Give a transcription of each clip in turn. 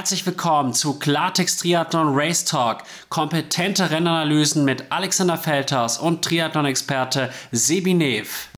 herzlich willkommen zu Klartext Triathlon Race Talk. Kompetente Rennanalysen mit Alexander Feldhaus und Triathlon-Experte Sebi Nev.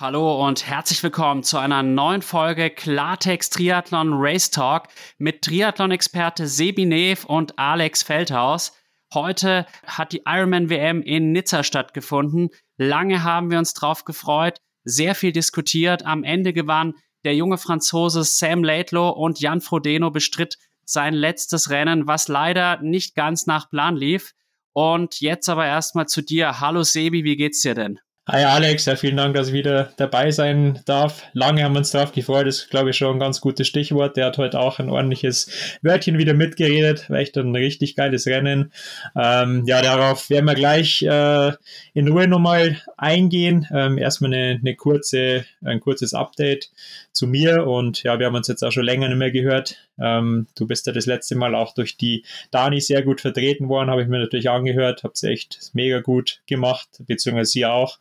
Hallo und herzlich willkommen zu einer neuen Folge Klartext Triathlon Race Talk mit Triathlon-Experte Sebi Nev und Alex Feldhaus. Heute hat die Ironman WM in Nizza stattgefunden. Lange haben wir uns drauf gefreut, sehr viel diskutiert. Am Ende gewann der junge Franzose Sam Laidlow und Jan Frodeno bestritt sein letztes Rennen, was leider nicht ganz nach Plan lief. Und jetzt aber erstmal zu dir. Hallo Sebi, wie geht's dir denn? Hi Alex, ja, vielen Dank, dass ich wieder dabei sein darf. Lange haben wir uns darauf gefreut, das ist, glaube ich, schon ein ganz gutes Stichwort. Der hat heute auch ein ordentliches Wörtchen wieder mitgeredet, war echt ein richtig geiles Rennen. Ähm, ja, darauf werden wir gleich äh, in Ruhe nochmal eingehen. Ähm, erstmal eine, eine kurze, ein kurzes Update zu mir und ja, wir haben uns jetzt auch schon länger nicht mehr gehört. Ähm, du bist ja das letzte Mal auch durch die Dani sehr gut vertreten worden, habe ich mir natürlich angehört, habt sie echt mega gut gemacht, beziehungsweise sie auch,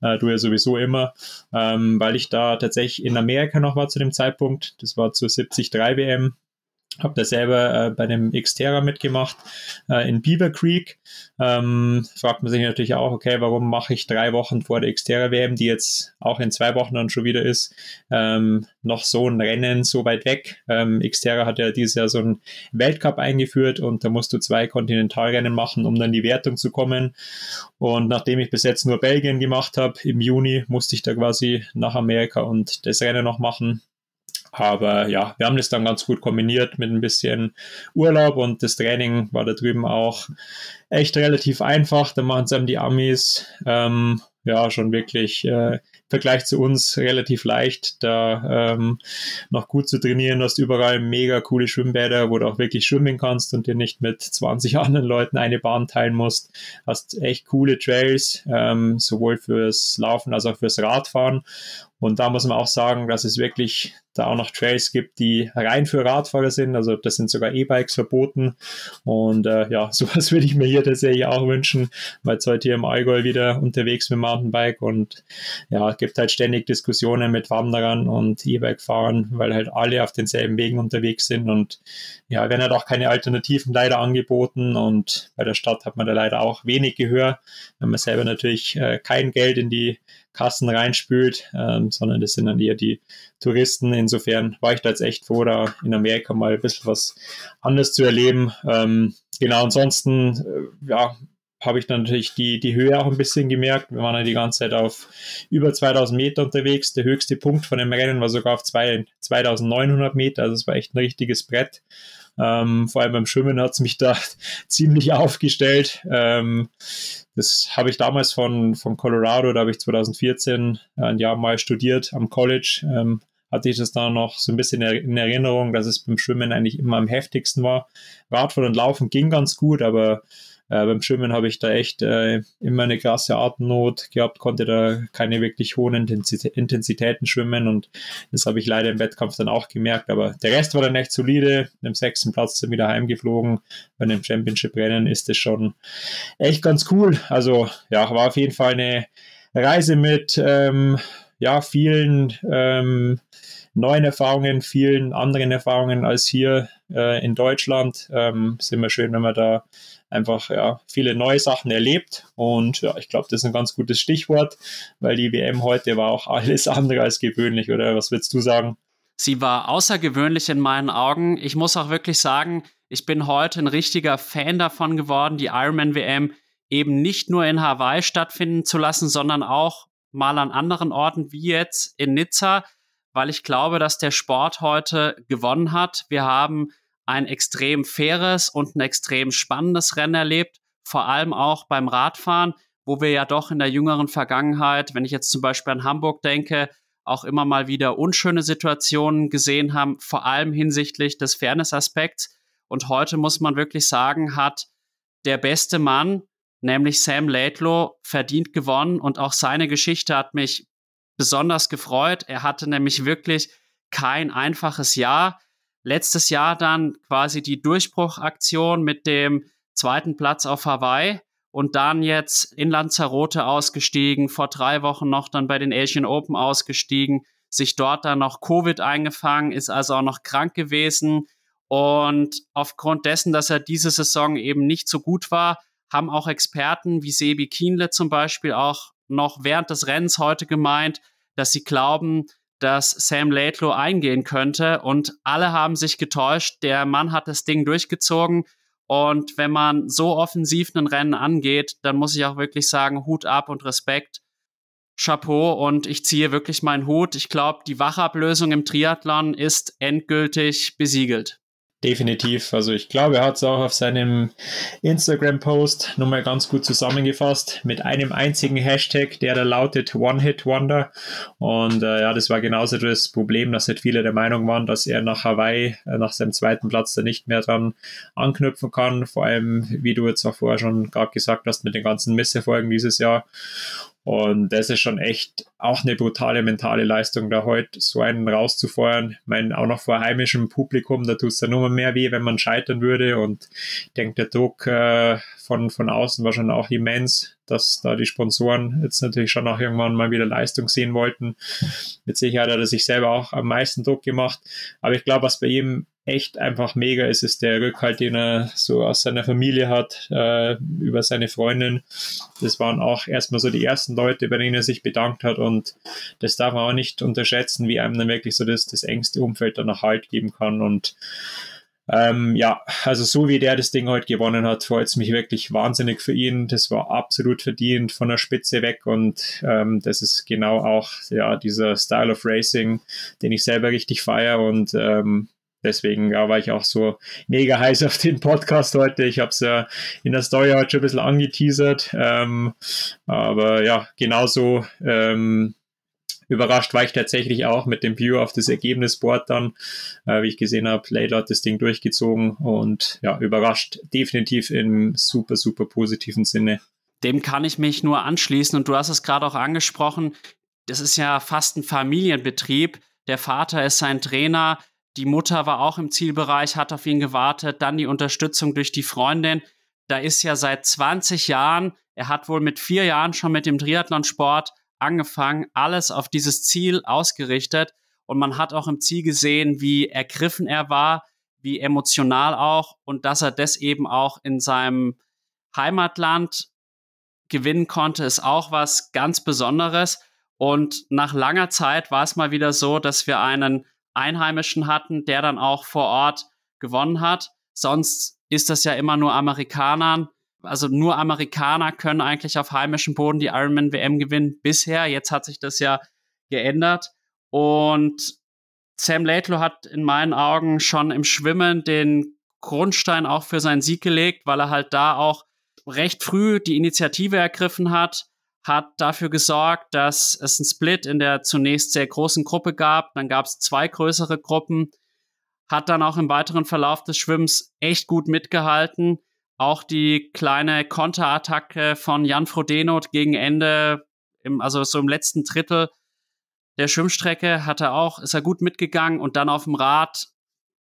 äh, du ja sowieso immer, ähm, weil ich da tatsächlich in Amerika noch war zu dem Zeitpunkt, das war zur 73 WM, habe da selber äh, bei einem Xterra mitgemacht äh, in Beaver Creek. Ähm, fragt man sich natürlich auch, okay, warum mache ich drei Wochen vor der Xterra WM, die jetzt auch in zwei Wochen dann schon wieder ist, ähm, noch so ein Rennen so weit weg? Ähm, Xterra hat ja dieses Jahr so einen Weltcup eingeführt und da musst du zwei Kontinentalrennen machen, um dann die Wertung zu kommen. Und nachdem ich bis jetzt nur Belgien gemacht habe, im Juni musste ich da quasi nach Amerika und das Rennen noch machen. Aber ja, wir haben das dann ganz gut kombiniert mit ein bisschen Urlaub und das Training war da drüben auch echt relativ einfach. Da machen es einem die Amis ähm, ja schon wirklich äh, Vergleich zu uns relativ leicht, da ähm, noch gut zu trainieren. Du hast überall mega coole Schwimmbäder, wo du auch wirklich schwimmen kannst und dir nicht mit 20 anderen Leuten eine Bahn teilen musst. Hast echt coole Trails, ähm, sowohl fürs Laufen als auch fürs Radfahren. Und da muss man auch sagen, dass es wirklich da auch noch Trails gibt, die rein für Radfahrer sind. Also das sind sogar E-Bikes verboten. Und äh, ja, sowas würde ich mir hier tatsächlich auch wünschen, weil jetzt heute hier im Allgäu wieder unterwegs mit Mountainbike und ja, gibt halt ständig Diskussionen mit Wanderern und E-Bike-Fahrern, weil halt alle auf denselben Wegen unterwegs sind und ja, werden halt auch keine Alternativen leider angeboten und bei der Stadt hat man da leider auch wenig Gehör, wenn man selber natürlich äh, kein Geld in die Kassen reinspült, ähm, sondern das sind dann eher die Touristen. Insofern war ich da jetzt echt froh, da in Amerika mal ein bisschen was anderes zu erleben. Ähm, genau, ansonsten, äh, ja, habe ich dann natürlich die, die Höhe auch ein bisschen gemerkt. Wir waren ja die ganze Zeit auf über 2000 Meter unterwegs. Der höchste Punkt von dem Rennen war sogar auf zwei, 2900 Meter. Also es war echt ein richtiges Brett. Ähm, vor allem beim Schwimmen hat es mich da ziemlich aufgestellt. Ähm, das habe ich damals von, von Colorado, da habe ich 2014 ein Jahr mal studiert am College. Ähm, hatte ich das da noch so ein bisschen in Erinnerung, dass es beim Schwimmen eigentlich immer am heftigsten war. Radfahren und Laufen ging ganz gut, aber äh, beim Schwimmen habe ich da echt äh, immer eine krasse Atemnot gehabt, konnte da keine wirklich hohen Intensitäten schwimmen und das habe ich leider im Wettkampf dann auch gemerkt. Aber der Rest war dann echt solide. Im sechsten Platz dann wieder heimgeflogen. Bei einem Championship-Rennen ist das schon echt ganz cool. Also ja, war auf jeden Fall eine Reise mit ähm, ja, vielen ähm, neuen Erfahrungen, vielen anderen Erfahrungen als hier äh, in Deutschland. Ähm, ist immer schön, wenn man da einfach ja, viele neue Sachen erlebt. Und ja, ich glaube, das ist ein ganz gutes Stichwort, weil die WM heute war auch alles andere als gewöhnlich, oder was würdest du sagen? Sie war außergewöhnlich in meinen Augen. Ich muss auch wirklich sagen, ich bin heute ein richtiger Fan davon geworden, die Ironman WM eben nicht nur in Hawaii stattfinden zu lassen, sondern auch mal an anderen Orten wie jetzt in Nizza, weil ich glaube, dass der Sport heute gewonnen hat. Wir haben ein extrem faires und ein extrem spannendes Rennen erlebt, vor allem auch beim Radfahren, wo wir ja doch in der jüngeren Vergangenheit, wenn ich jetzt zum Beispiel an Hamburg denke, auch immer mal wieder unschöne Situationen gesehen haben, vor allem hinsichtlich des Fairness-Aspekts. Und heute muss man wirklich sagen, hat der beste Mann, nämlich Sam Laidlow, verdient gewonnen und auch seine Geschichte hat mich besonders gefreut. Er hatte nämlich wirklich kein einfaches Jahr letztes Jahr dann quasi die Durchbruchaktion mit dem zweiten Platz auf Hawaii und dann jetzt in Lanzarote ausgestiegen, vor drei Wochen noch dann bei den Asian Open ausgestiegen, sich dort dann noch Covid eingefangen, ist also auch noch krank gewesen. Und aufgrund dessen, dass er diese Saison eben nicht so gut war, haben auch Experten wie Sebi Kienle zum Beispiel auch noch während des Rennens heute gemeint, dass sie glauben, dass Sam Laidlow eingehen könnte. Und alle haben sich getäuscht. Der Mann hat das Ding durchgezogen. Und wenn man so offensiv ein Rennen angeht, dann muss ich auch wirklich sagen, Hut ab und Respekt. Chapeau und ich ziehe wirklich meinen Hut. Ich glaube, die Wachablösung im Triathlon ist endgültig besiegelt. Definitiv. Also ich glaube, er hat es auch auf seinem Instagram-Post nochmal ganz gut zusammengefasst mit einem einzigen Hashtag, der da lautet One-Hit-Wonder. Und äh, ja, das war genauso das Problem, dass halt viele der Meinung waren, dass er nach Hawaii, äh, nach seinem zweiten Platz, da nicht mehr dran anknüpfen kann. Vor allem, wie du jetzt auch vorher schon gerade gesagt hast, mit den ganzen Misserfolgen dieses Jahr. Und das ist schon echt auch eine brutale mentale Leistung, da heute so einen rauszufeuern. Ich meine, auch noch vor heimischem Publikum, da tut es dann nur mehr weh, wenn man scheitern würde. Und ich denke, der Druck äh, von, von außen war schon auch immens, dass da die Sponsoren jetzt natürlich schon auch irgendwann mal wieder Leistung sehen wollten. Mit Sicherheit hat er sich selber auch am meisten Druck gemacht. Aber ich glaube, was bei ihm echt einfach mega ist, ist der Rückhalt, den er so aus seiner Familie hat, äh, über seine Freundin. Das waren auch erstmal so die ersten Leute, bei denen er sich bedankt hat und das darf man auch nicht unterschätzen, wie einem dann wirklich so das, das engste Umfeld dann auch Halt geben kann und ähm, ja, also so wie der das Ding heute gewonnen hat, freut es mich wirklich wahnsinnig für ihn. Das war absolut verdient von der Spitze weg und ähm, das ist genau auch ja dieser Style of Racing, den ich selber richtig feiere und ähm, Deswegen ja, war ich auch so mega heiß auf den Podcast heute. Ich habe es ja in der Story heute schon ein bisschen angeteasert. Ähm, aber ja, genauso ähm, überrascht war ich tatsächlich auch mit dem View auf das Ergebnisboard dann, äh, wie ich gesehen habe, Layla hat das Ding durchgezogen und ja, überrascht definitiv im super, super positiven Sinne. Dem kann ich mich nur anschließen und du hast es gerade auch angesprochen, das ist ja fast ein Familienbetrieb. Der Vater ist sein Trainer, die Mutter war auch im Zielbereich, hat auf ihn gewartet. Dann die Unterstützung durch die Freundin. Da ist ja seit 20 Jahren, er hat wohl mit vier Jahren schon mit dem Triathlonsport angefangen, alles auf dieses Ziel ausgerichtet. Und man hat auch im Ziel gesehen, wie ergriffen er war, wie emotional auch und dass er das eben auch in seinem Heimatland gewinnen konnte, ist auch was ganz Besonderes. Und nach langer Zeit war es mal wieder so, dass wir einen Einheimischen hatten, der dann auch vor Ort gewonnen hat. Sonst ist das ja immer nur Amerikanern. Also nur Amerikaner können eigentlich auf heimischem Boden die Ironman WM gewinnen bisher. Jetzt hat sich das ja geändert. Und Sam Laidlow hat in meinen Augen schon im Schwimmen den Grundstein auch für seinen Sieg gelegt, weil er halt da auch recht früh die Initiative ergriffen hat, hat dafür gesorgt, dass es einen Split in der zunächst sehr großen Gruppe gab. Dann gab es zwei größere Gruppen, hat dann auch im weiteren Verlauf des Schwimmens echt gut mitgehalten. Auch die kleine Konterattacke von Jan Frodenoth gegen Ende, im, also so im letzten Drittel der Schwimmstrecke, hat er auch, ist er gut mitgegangen und dann auf dem Rad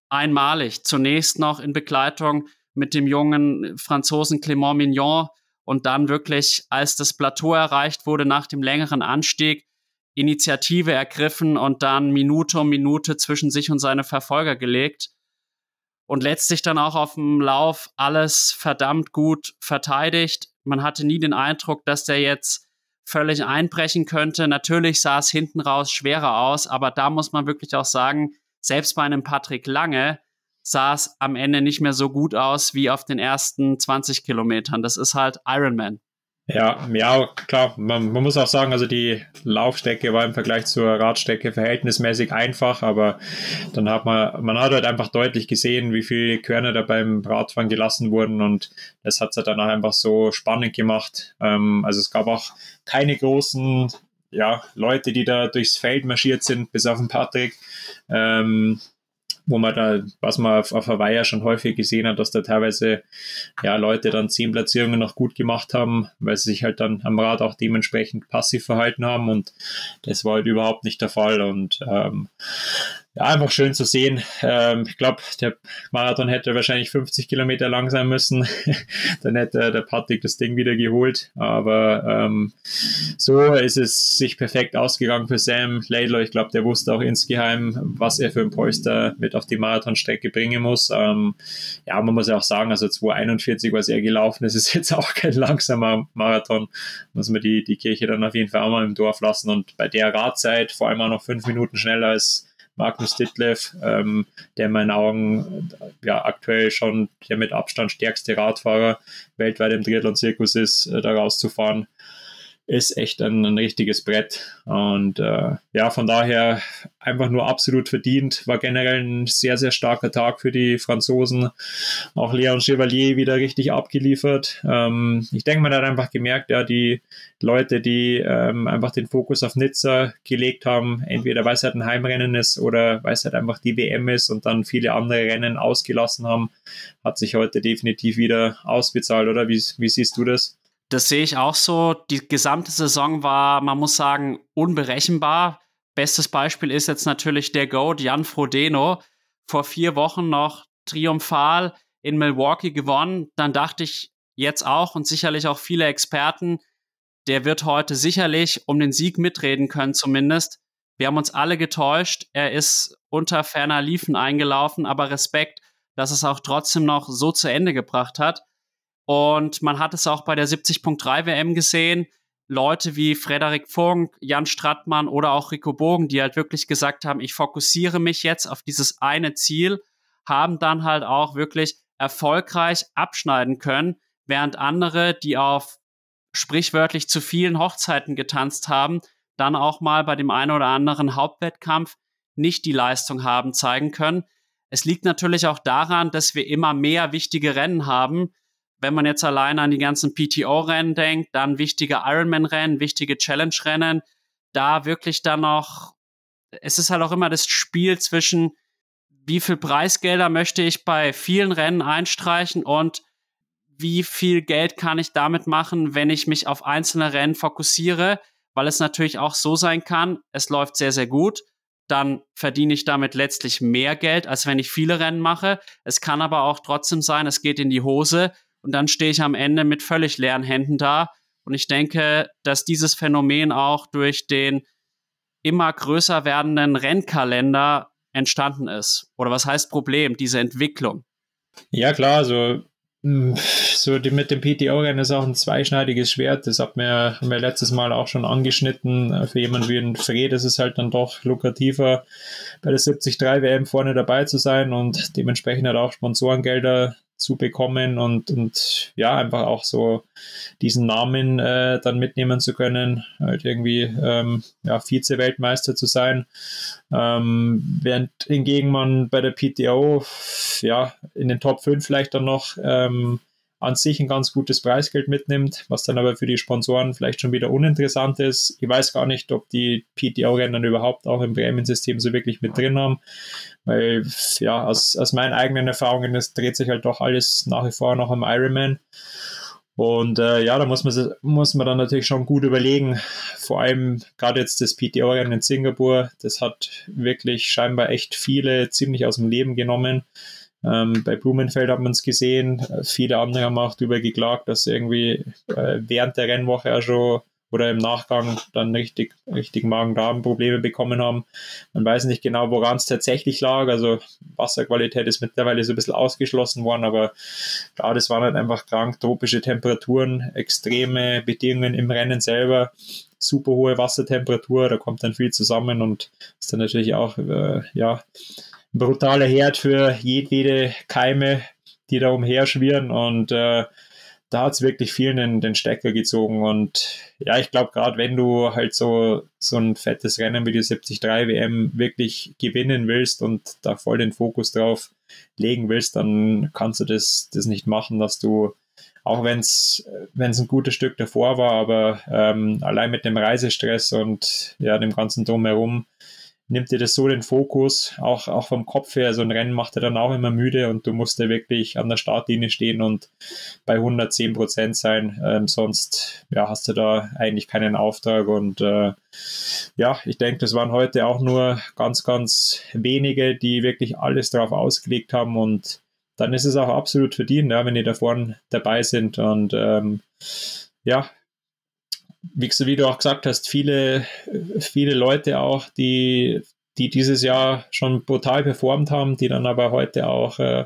einmalig. Zunächst noch in Begleitung mit dem jungen Franzosen Clément Mignon, und dann wirklich, als das Plateau erreicht wurde nach dem längeren Anstieg, Initiative ergriffen und dann Minute um Minute zwischen sich und seine Verfolger gelegt und letztlich dann auch auf dem Lauf alles verdammt gut verteidigt. Man hatte nie den Eindruck, dass der jetzt völlig einbrechen könnte. Natürlich sah es hinten raus schwerer aus, aber da muss man wirklich auch sagen, selbst bei einem Patrick Lange, sah es am Ende nicht mehr so gut aus wie auf den ersten 20 Kilometern. Das ist halt Ironman. Ja, ja, klar. Man, man, muss auch sagen, also die Laufstrecke war im Vergleich zur Radstrecke verhältnismäßig einfach, aber dann hat man, man hat halt einfach deutlich gesehen, wie viele Körner da beim Radfahren gelassen wurden und das hat es dann auch einfach so spannend gemacht. Ähm, also es gab auch keine großen, ja, Leute, die da durchs Feld marschiert sind, bis auf den Patrick. Ähm, wo man da, was man auf, auf Hawaii ja schon häufig gesehen hat, dass da teilweise ja Leute dann zehn Platzierungen noch gut gemacht haben, weil sie sich halt dann am Rad auch dementsprechend passiv verhalten haben. Und das war halt überhaupt nicht der Fall. Und ähm, ja, einfach schön zu sehen. Ähm, ich glaube, der Marathon hätte wahrscheinlich 50 Kilometer lang sein müssen. Dann hätte der Patrick das Ding wieder geholt. Aber ähm, so ist es sich perfekt ausgegangen für Sam Laidlaw. Ich glaube, der wusste auch insgeheim, was er für ein Polster mit auf die Marathonstrecke bringen muss. Ähm, ja, man muss ja auch sagen, also 241, was er gelaufen ist, ist jetzt auch kein langsamer Marathon. Muss man die, die Kirche dann auf jeden Fall auch mal im Dorf lassen. Und bei der Radzeit, vor allem auch noch fünf Minuten schneller als Magnus Ditlev, ähm, der in meinen Augen ja aktuell schon der mit Abstand stärkste Radfahrer weltweit im Triathlon-Zirkus ist, äh, da rauszufahren ist echt ein, ein richtiges Brett. Und äh, ja, von daher einfach nur absolut verdient. War generell ein sehr, sehr starker Tag für die Franzosen. Auch Leon Chevalier wieder richtig abgeliefert. Ähm, ich denke, man hat einfach gemerkt, ja, die Leute, die ähm, einfach den Fokus auf Nizza gelegt haben, entweder weil es halt ein Heimrennen ist oder weil es halt einfach die WM ist und dann viele andere Rennen ausgelassen haben, hat sich heute definitiv wieder ausbezahlt, oder? Wie, wie siehst du das? Das sehe ich auch so. Die gesamte Saison war, man muss sagen, unberechenbar. Bestes Beispiel ist jetzt natürlich der Goat Jan Frodeno. Vor vier Wochen noch triumphal in Milwaukee gewonnen. Dann dachte ich jetzt auch und sicherlich auch viele Experten, der wird heute sicherlich um den Sieg mitreden können zumindest. Wir haben uns alle getäuscht. Er ist unter ferner Liefen eingelaufen, aber Respekt, dass es auch trotzdem noch so zu Ende gebracht hat. Und man hat es auch bei der 70.3 WM gesehen. Leute wie Frederik Funk, Jan Strattmann oder auch Rico Bogen, die halt wirklich gesagt haben, ich fokussiere mich jetzt auf dieses eine Ziel, haben dann halt auch wirklich erfolgreich abschneiden können, während andere, die auf sprichwörtlich zu vielen Hochzeiten getanzt haben, dann auch mal bei dem einen oder anderen Hauptwettkampf nicht die Leistung haben zeigen können. Es liegt natürlich auch daran, dass wir immer mehr wichtige Rennen haben, wenn man jetzt alleine an die ganzen PTO-Rennen denkt, dann wichtige Ironman-Rennen, wichtige Challenge-Rennen, da wirklich dann noch, es ist halt auch immer das Spiel zwischen, wie viel Preisgelder möchte ich bei vielen Rennen einstreichen und wie viel Geld kann ich damit machen, wenn ich mich auf einzelne Rennen fokussiere, weil es natürlich auch so sein kann, es läuft sehr, sehr gut, dann verdiene ich damit letztlich mehr Geld, als wenn ich viele Rennen mache. Es kann aber auch trotzdem sein, es geht in die Hose und dann stehe ich am Ende mit völlig leeren Händen da. Und ich denke, dass dieses Phänomen auch durch den immer größer werdenden Rennkalender entstanden ist. Oder was heißt Problem, diese Entwicklung? Ja, klar, also hm, so die, mit dem PTO-Rennen ist auch ein zweischneidiges Schwert. Das hat mir, wir letztes Mal auch schon angeschnitten. Für jemanden wie ein Fred ist es halt dann doch lukrativer, bei der 73 WM vorne dabei zu sein und dementsprechend halt auch Sponsorengelder zu bekommen und, und ja, einfach auch so diesen Namen äh, dann mitnehmen zu können, halt irgendwie ähm, ja, Vize-Weltmeister zu sein. Ähm, während hingegen man bei der PTO ja in den Top 5 vielleicht dann noch ähm, an sich ein ganz gutes Preisgeld mitnimmt, was dann aber für die Sponsoren vielleicht schon wieder uninteressant ist. Ich weiß gar nicht, ob die PTO-Rennen überhaupt auch im Prämiensystem so wirklich mit drin haben, weil ja, aus, aus meinen eigenen Erfahrungen, es dreht sich halt doch alles nach wie vor noch am Ironman. Und äh, ja, da muss man, muss man dann natürlich schon gut überlegen. Vor allem gerade jetzt das PTO-Rennen in Singapur, das hat wirklich scheinbar echt viele ziemlich aus dem Leben genommen. Ähm, bei Blumenfeld hat man es gesehen. Viele andere haben auch darüber geklagt, dass irgendwie äh, während der Rennwoche auch schon oder im Nachgang dann richtig, richtig Magen-Darm-Probleme bekommen haben. Man weiß nicht genau, woran es tatsächlich lag. Also Wasserqualität ist mittlerweile so ein bisschen ausgeschlossen worden, aber klar, das waren halt einfach krank, tropische Temperaturen, extreme Bedingungen im Rennen selber, super hohe Wassertemperatur, da kommt dann viel zusammen und ist dann natürlich auch, äh, ja, brutaler Herd für jedwede Keime, die da umherschwirren und äh, da hat es wirklich vielen den, den Stecker gezogen und ja, ich glaube, gerade wenn du halt so, so ein fettes Rennen wie die 73 WM wirklich gewinnen willst und da voll den Fokus drauf legen willst, dann kannst du das, das nicht machen, dass du, auch wenn es ein gutes Stück davor war, aber ähm, allein mit dem Reisestress und ja, dem ganzen Drumherum, nimmt dir das so den Fokus, auch, auch vom Kopf her. So ein Rennen macht er dann auch immer müde und du musst da wirklich an der Startlinie stehen und bei 110 Prozent sein. Ähm, sonst ja, hast du da eigentlich keinen Auftrag. Und äh, ja, ich denke, das waren heute auch nur ganz, ganz wenige, die wirklich alles darauf ausgelegt haben und dann ist es auch absolut verdient, ja, wenn die da vorne dabei sind. Und ähm, ja, wie, wie du auch gesagt hast, viele, viele Leute auch, die, die dieses Jahr schon brutal performt haben, die dann aber heute auch äh,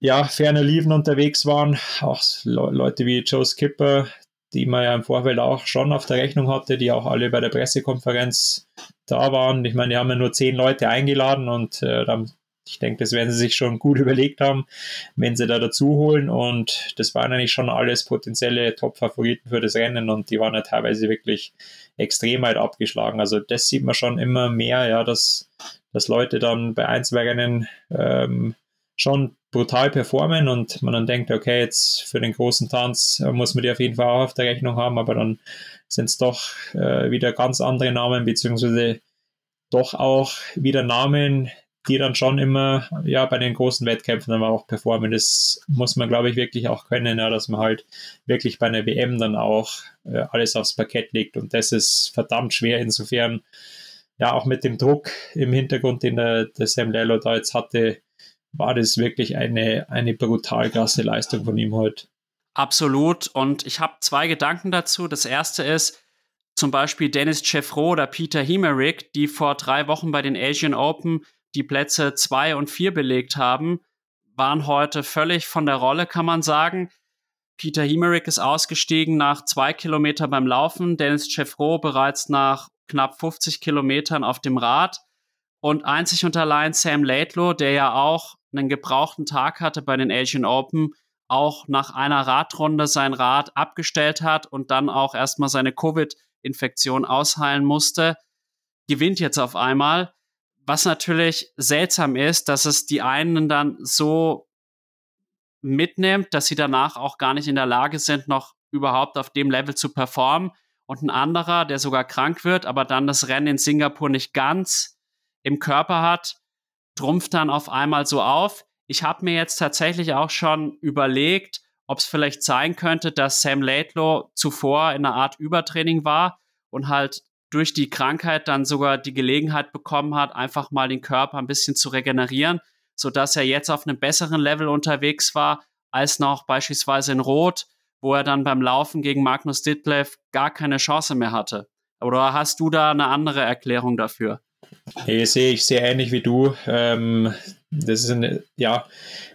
ja, ferner liefen unterwegs waren. Auch Le Leute wie Joe Skipper, die man ja im Vorfeld auch schon auf der Rechnung hatte, die auch alle bei der Pressekonferenz da waren. Ich meine, die haben ja nur zehn Leute eingeladen und äh, da ich denke, das werden sie sich schon gut überlegt haben, wenn sie da dazu holen. Und das waren eigentlich schon alles potenzielle Top-Favoriten für das Rennen und die waren ja teilweise wirklich extrem weit abgeschlagen. Also das sieht man schon immer mehr, ja, dass, dass Leute dann bei Einzelrennen ähm, schon brutal performen und man dann denkt, okay, jetzt für den großen Tanz muss man die auf jeden Fall auch auf der Rechnung haben, aber dann sind es doch äh, wieder ganz andere Namen, beziehungsweise doch auch wieder Namen, die dann schon immer ja bei den großen Wettkämpfen dann auch performen. Das muss man, glaube ich, wirklich auch können, ja, dass man halt wirklich bei einer WM dann auch äh, alles aufs Parkett legt. Und das ist verdammt schwer. Insofern, ja, auch mit dem Druck im Hintergrund, den der, der Sam Lello da jetzt hatte, war das wirklich eine, eine brutal krasse Leistung von ihm heute. Absolut. Und ich habe zwei Gedanken dazu. Das erste ist, zum Beispiel Dennis Chevreau oder Peter Hemerick, die vor drei Wochen bei den Asian Open die Plätze zwei und vier belegt haben, waren heute völlig von der Rolle, kann man sagen. Peter Hemerick ist ausgestiegen nach zwei Kilometer beim Laufen, Dennis Chevreau bereits nach knapp 50 Kilometern auf dem Rad und einzig und allein Sam Laidlow, der ja auch einen gebrauchten Tag hatte bei den Asian Open, auch nach einer Radrunde sein Rad abgestellt hat und dann auch erstmal seine Covid-Infektion ausheilen musste, gewinnt jetzt auf einmal. Was natürlich seltsam ist, dass es die einen dann so mitnimmt, dass sie danach auch gar nicht in der Lage sind, noch überhaupt auf dem Level zu performen. Und ein anderer, der sogar krank wird, aber dann das Rennen in Singapur nicht ganz im Körper hat, trumpft dann auf einmal so auf. Ich habe mir jetzt tatsächlich auch schon überlegt, ob es vielleicht sein könnte, dass Sam Laidlow zuvor in einer Art Übertraining war und halt durch die Krankheit dann sogar die Gelegenheit bekommen hat, einfach mal den Körper ein bisschen zu regenerieren, sodass er jetzt auf einem besseren Level unterwegs war als noch beispielsweise in Rot, wo er dann beim Laufen gegen Magnus Ditlev gar keine Chance mehr hatte. Oder hast du da eine andere Erklärung dafür? Hey, sehe ich sehr ähnlich wie du. Ähm, das ist eine, ja,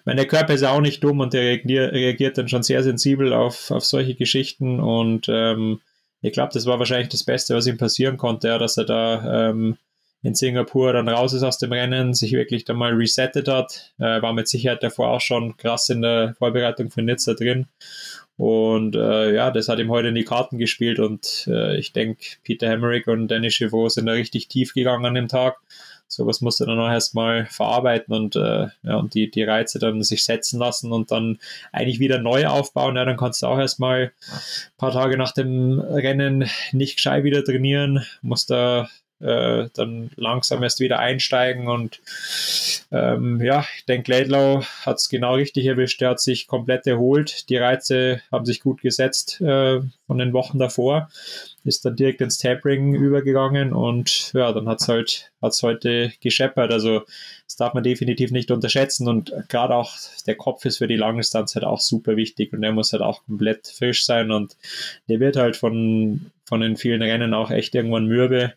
mein Körper ist auch nicht dumm und der reagiert, reagiert dann schon sehr sensibel auf, auf solche Geschichten und ähm, ich glaube, das war wahrscheinlich das Beste, was ihm passieren konnte, ja, dass er da ähm, in Singapur dann raus ist aus dem Rennen, sich wirklich dann mal resettet hat. Äh, war mit Sicherheit davor auch schon krass in der Vorbereitung für Nizza drin. Und äh, ja, das hat ihm heute in die Karten gespielt und äh, ich denke, Peter Hemmerich und Dennis Chivot sind da richtig tief gegangen an dem Tag sowas musst du dann auch erstmal verarbeiten und, äh, ja, und die, die Reize dann sich setzen lassen und dann eigentlich wieder neu aufbauen. Ja, dann kannst du auch erstmal ein paar Tage nach dem Rennen nicht gescheit wieder trainieren, musst da äh, dann langsam erst wieder einsteigen und ähm, ja, ich denke, Laidlaw hat es genau richtig erwischt. Er hat sich komplett erholt. Die Reize haben sich gut gesetzt äh, von den Wochen davor. Ist dann direkt ins Tapering übergegangen und ja, dann hat es halt hat's heute gescheppert. Also das darf man definitiv nicht unterschätzen und gerade auch der Kopf ist für die Langdistanz halt auch super wichtig und der muss halt auch komplett frisch sein und der wird halt von, von den vielen Rennen auch echt irgendwann mürbe.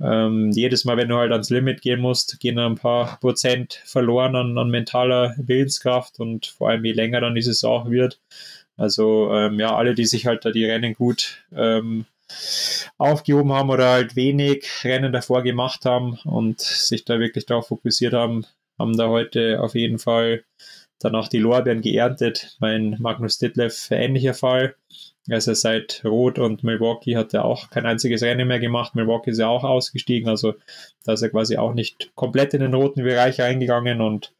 Ähm, jedes Mal, wenn du halt ans Limit gehen musst, gehen ein paar Prozent verloren an, an mentaler Willenskraft und vor allem je länger dann die Saison wird. Also ähm, ja, alle, die sich halt da die Rennen gut ähm, aufgehoben haben oder halt wenig Rennen davor gemacht haben und sich da wirklich darauf fokussiert haben, haben da heute auf jeden Fall dann auch die Lorbeeren geerntet. Mein Magnus Ditlev ähnlicher Fall. Also seit Rot und Milwaukee hat er auch kein einziges Rennen mehr gemacht. Milwaukee ist ja auch ausgestiegen, also da ist er quasi auch nicht komplett in den roten Bereich eingegangen und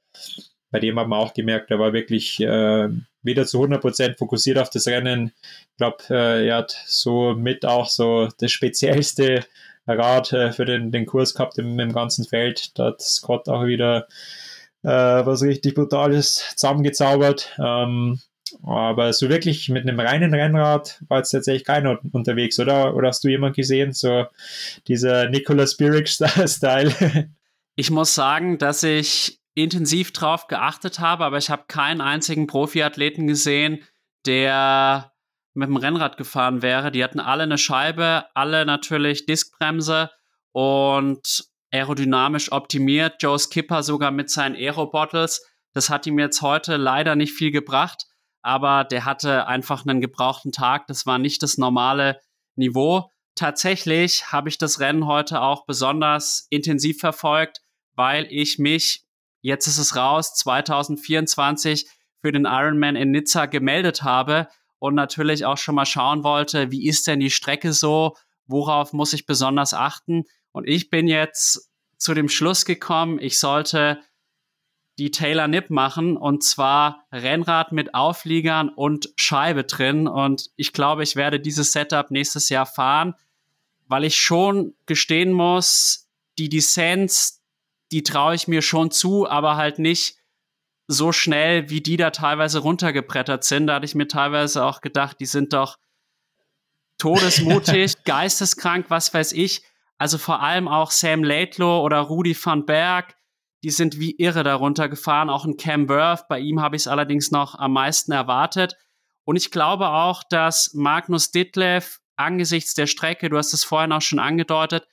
bei dem haben wir auch gemerkt, er war wirklich äh, wieder zu 100% fokussiert auf das Rennen. Ich glaube, äh, er hat so mit auch so das speziellste Rad äh, für den, den Kurs gehabt im, im ganzen Feld. Da hat Scott auch wieder äh, was richtig Brutales zusammengezaubert. Ähm, aber so wirklich mit einem reinen Rennrad war jetzt tatsächlich keiner unterwegs, oder? Oder hast du jemanden gesehen? So dieser Nicolas Spirik-Style? Ich muss sagen, dass ich intensiv drauf geachtet habe, aber ich habe keinen einzigen Profiathleten gesehen, der mit dem Rennrad gefahren wäre. Die hatten alle eine Scheibe, alle natürlich Diskbremse und aerodynamisch optimiert. Joe Skipper sogar mit seinen Aero-Bottles. Das hat ihm jetzt heute leider nicht viel gebracht aber der hatte einfach einen gebrauchten Tag. Das war nicht das normale Niveau. Tatsächlich habe ich das Rennen heute auch besonders intensiv verfolgt, weil ich mich, jetzt ist es raus, 2024 für den Ironman in Nizza gemeldet habe und natürlich auch schon mal schauen wollte, wie ist denn die Strecke so, worauf muss ich besonders achten. Und ich bin jetzt zu dem Schluss gekommen, ich sollte die Taylor Nip machen und zwar Rennrad mit Aufliegern und Scheibe drin. Und ich glaube, ich werde dieses Setup nächstes Jahr fahren, weil ich schon gestehen muss, die Descents, die traue ich mir schon zu, aber halt nicht so schnell, wie die da teilweise runtergebrettert sind. Da hatte ich mir teilweise auch gedacht, die sind doch todesmutig, geisteskrank, was weiß ich. Also vor allem auch Sam Laidlow oder Rudi van Berg, die sind wie irre darunter gefahren. Auch ein Cam Worth, bei ihm habe ich es allerdings noch am meisten erwartet. Und ich glaube auch, dass Magnus Ditlev angesichts der Strecke, du hast es vorhin auch schon angedeutet,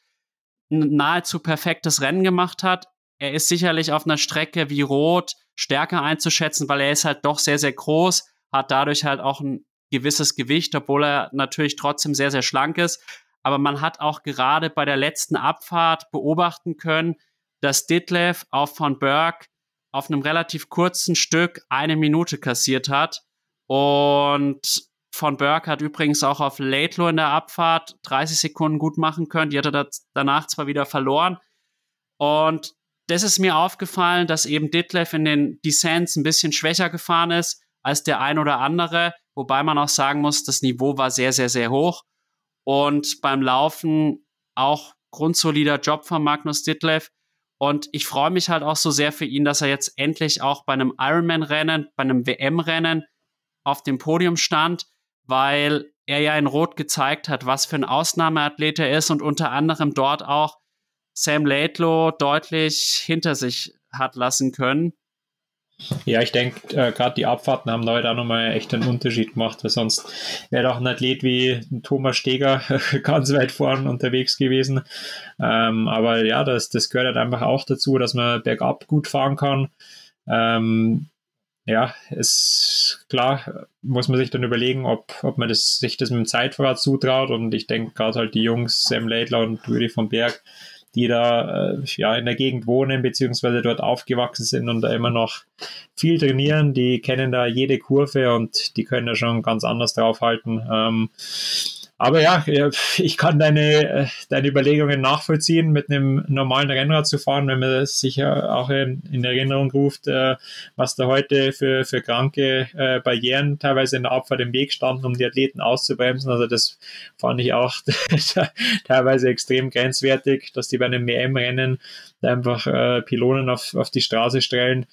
nahezu perfektes Rennen gemacht hat. Er ist sicherlich auf einer Strecke wie Rot stärker einzuschätzen, weil er ist halt doch sehr, sehr groß, hat dadurch halt auch ein gewisses Gewicht, obwohl er natürlich trotzdem sehr, sehr schlank ist. Aber man hat auch gerade bei der letzten Abfahrt beobachten können, dass Ditlev auf von Berg auf einem relativ kurzen Stück eine Minute kassiert hat. Und von Berg hat übrigens auch auf Laidlow in der Abfahrt 30 Sekunden gut machen können. Die hat er danach zwar wieder verloren. Und das ist mir aufgefallen, dass eben Ditlev in den Descents ein bisschen schwächer gefahren ist als der ein oder andere. Wobei man auch sagen muss, das Niveau war sehr, sehr, sehr hoch. Und beim Laufen auch grundsolider Job von Magnus Ditlev. Und ich freue mich halt auch so sehr für ihn, dass er jetzt endlich auch bei einem Ironman-Rennen, bei einem WM-Rennen auf dem Podium stand, weil er ja in Rot gezeigt hat, was für ein Ausnahmeathlet er ist und unter anderem dort auch Sam Laidlow deutlich hinter sich hat lassen können. Ja, ich denke, äh, gerade die Abfahrten haben heute auch nochmal echt einen Unterschied gemacht, weil sonst wäre doch ein Athlet wie Thomas Steger ganz weit vorn unterwegs gewesen. Ähm, aber ja, das, das gehört halt einfach auch dazu, dass man bergab gut fahren kann. Ähm, ja, ist klar, muss man sich dann überlegen, ob, ob man das, sich das mit dem Zeitfahrrad zutraut. Und ich denke gerade halt die Jungs, Sam Laidler und Rüdi von Berg, die da äh, ja in der Gegend wohnen beziehungsweise dort aufgewachsen sind und da immer noch viel trainieren. Die kennen da jede Kurve und die können da schon ganz anders draufhalten. Ähm, aber ja, ich kann deine, äh, deine Überlegungen nachvollziehen, mit einem normalen Rennrad zu fahren, wenn man sich ja auch in, in Erinnerung ruft, äh, was da heute für, für kranke äh, Barrieren teilweise in der Abfahrt im Weg standen, um die Athleten auszubremsen. Also das fand ich auch teilweise extrem grenzwertig, dass die bei einem WM-Rennen einfach Pylonen auf, auf die Straße stellen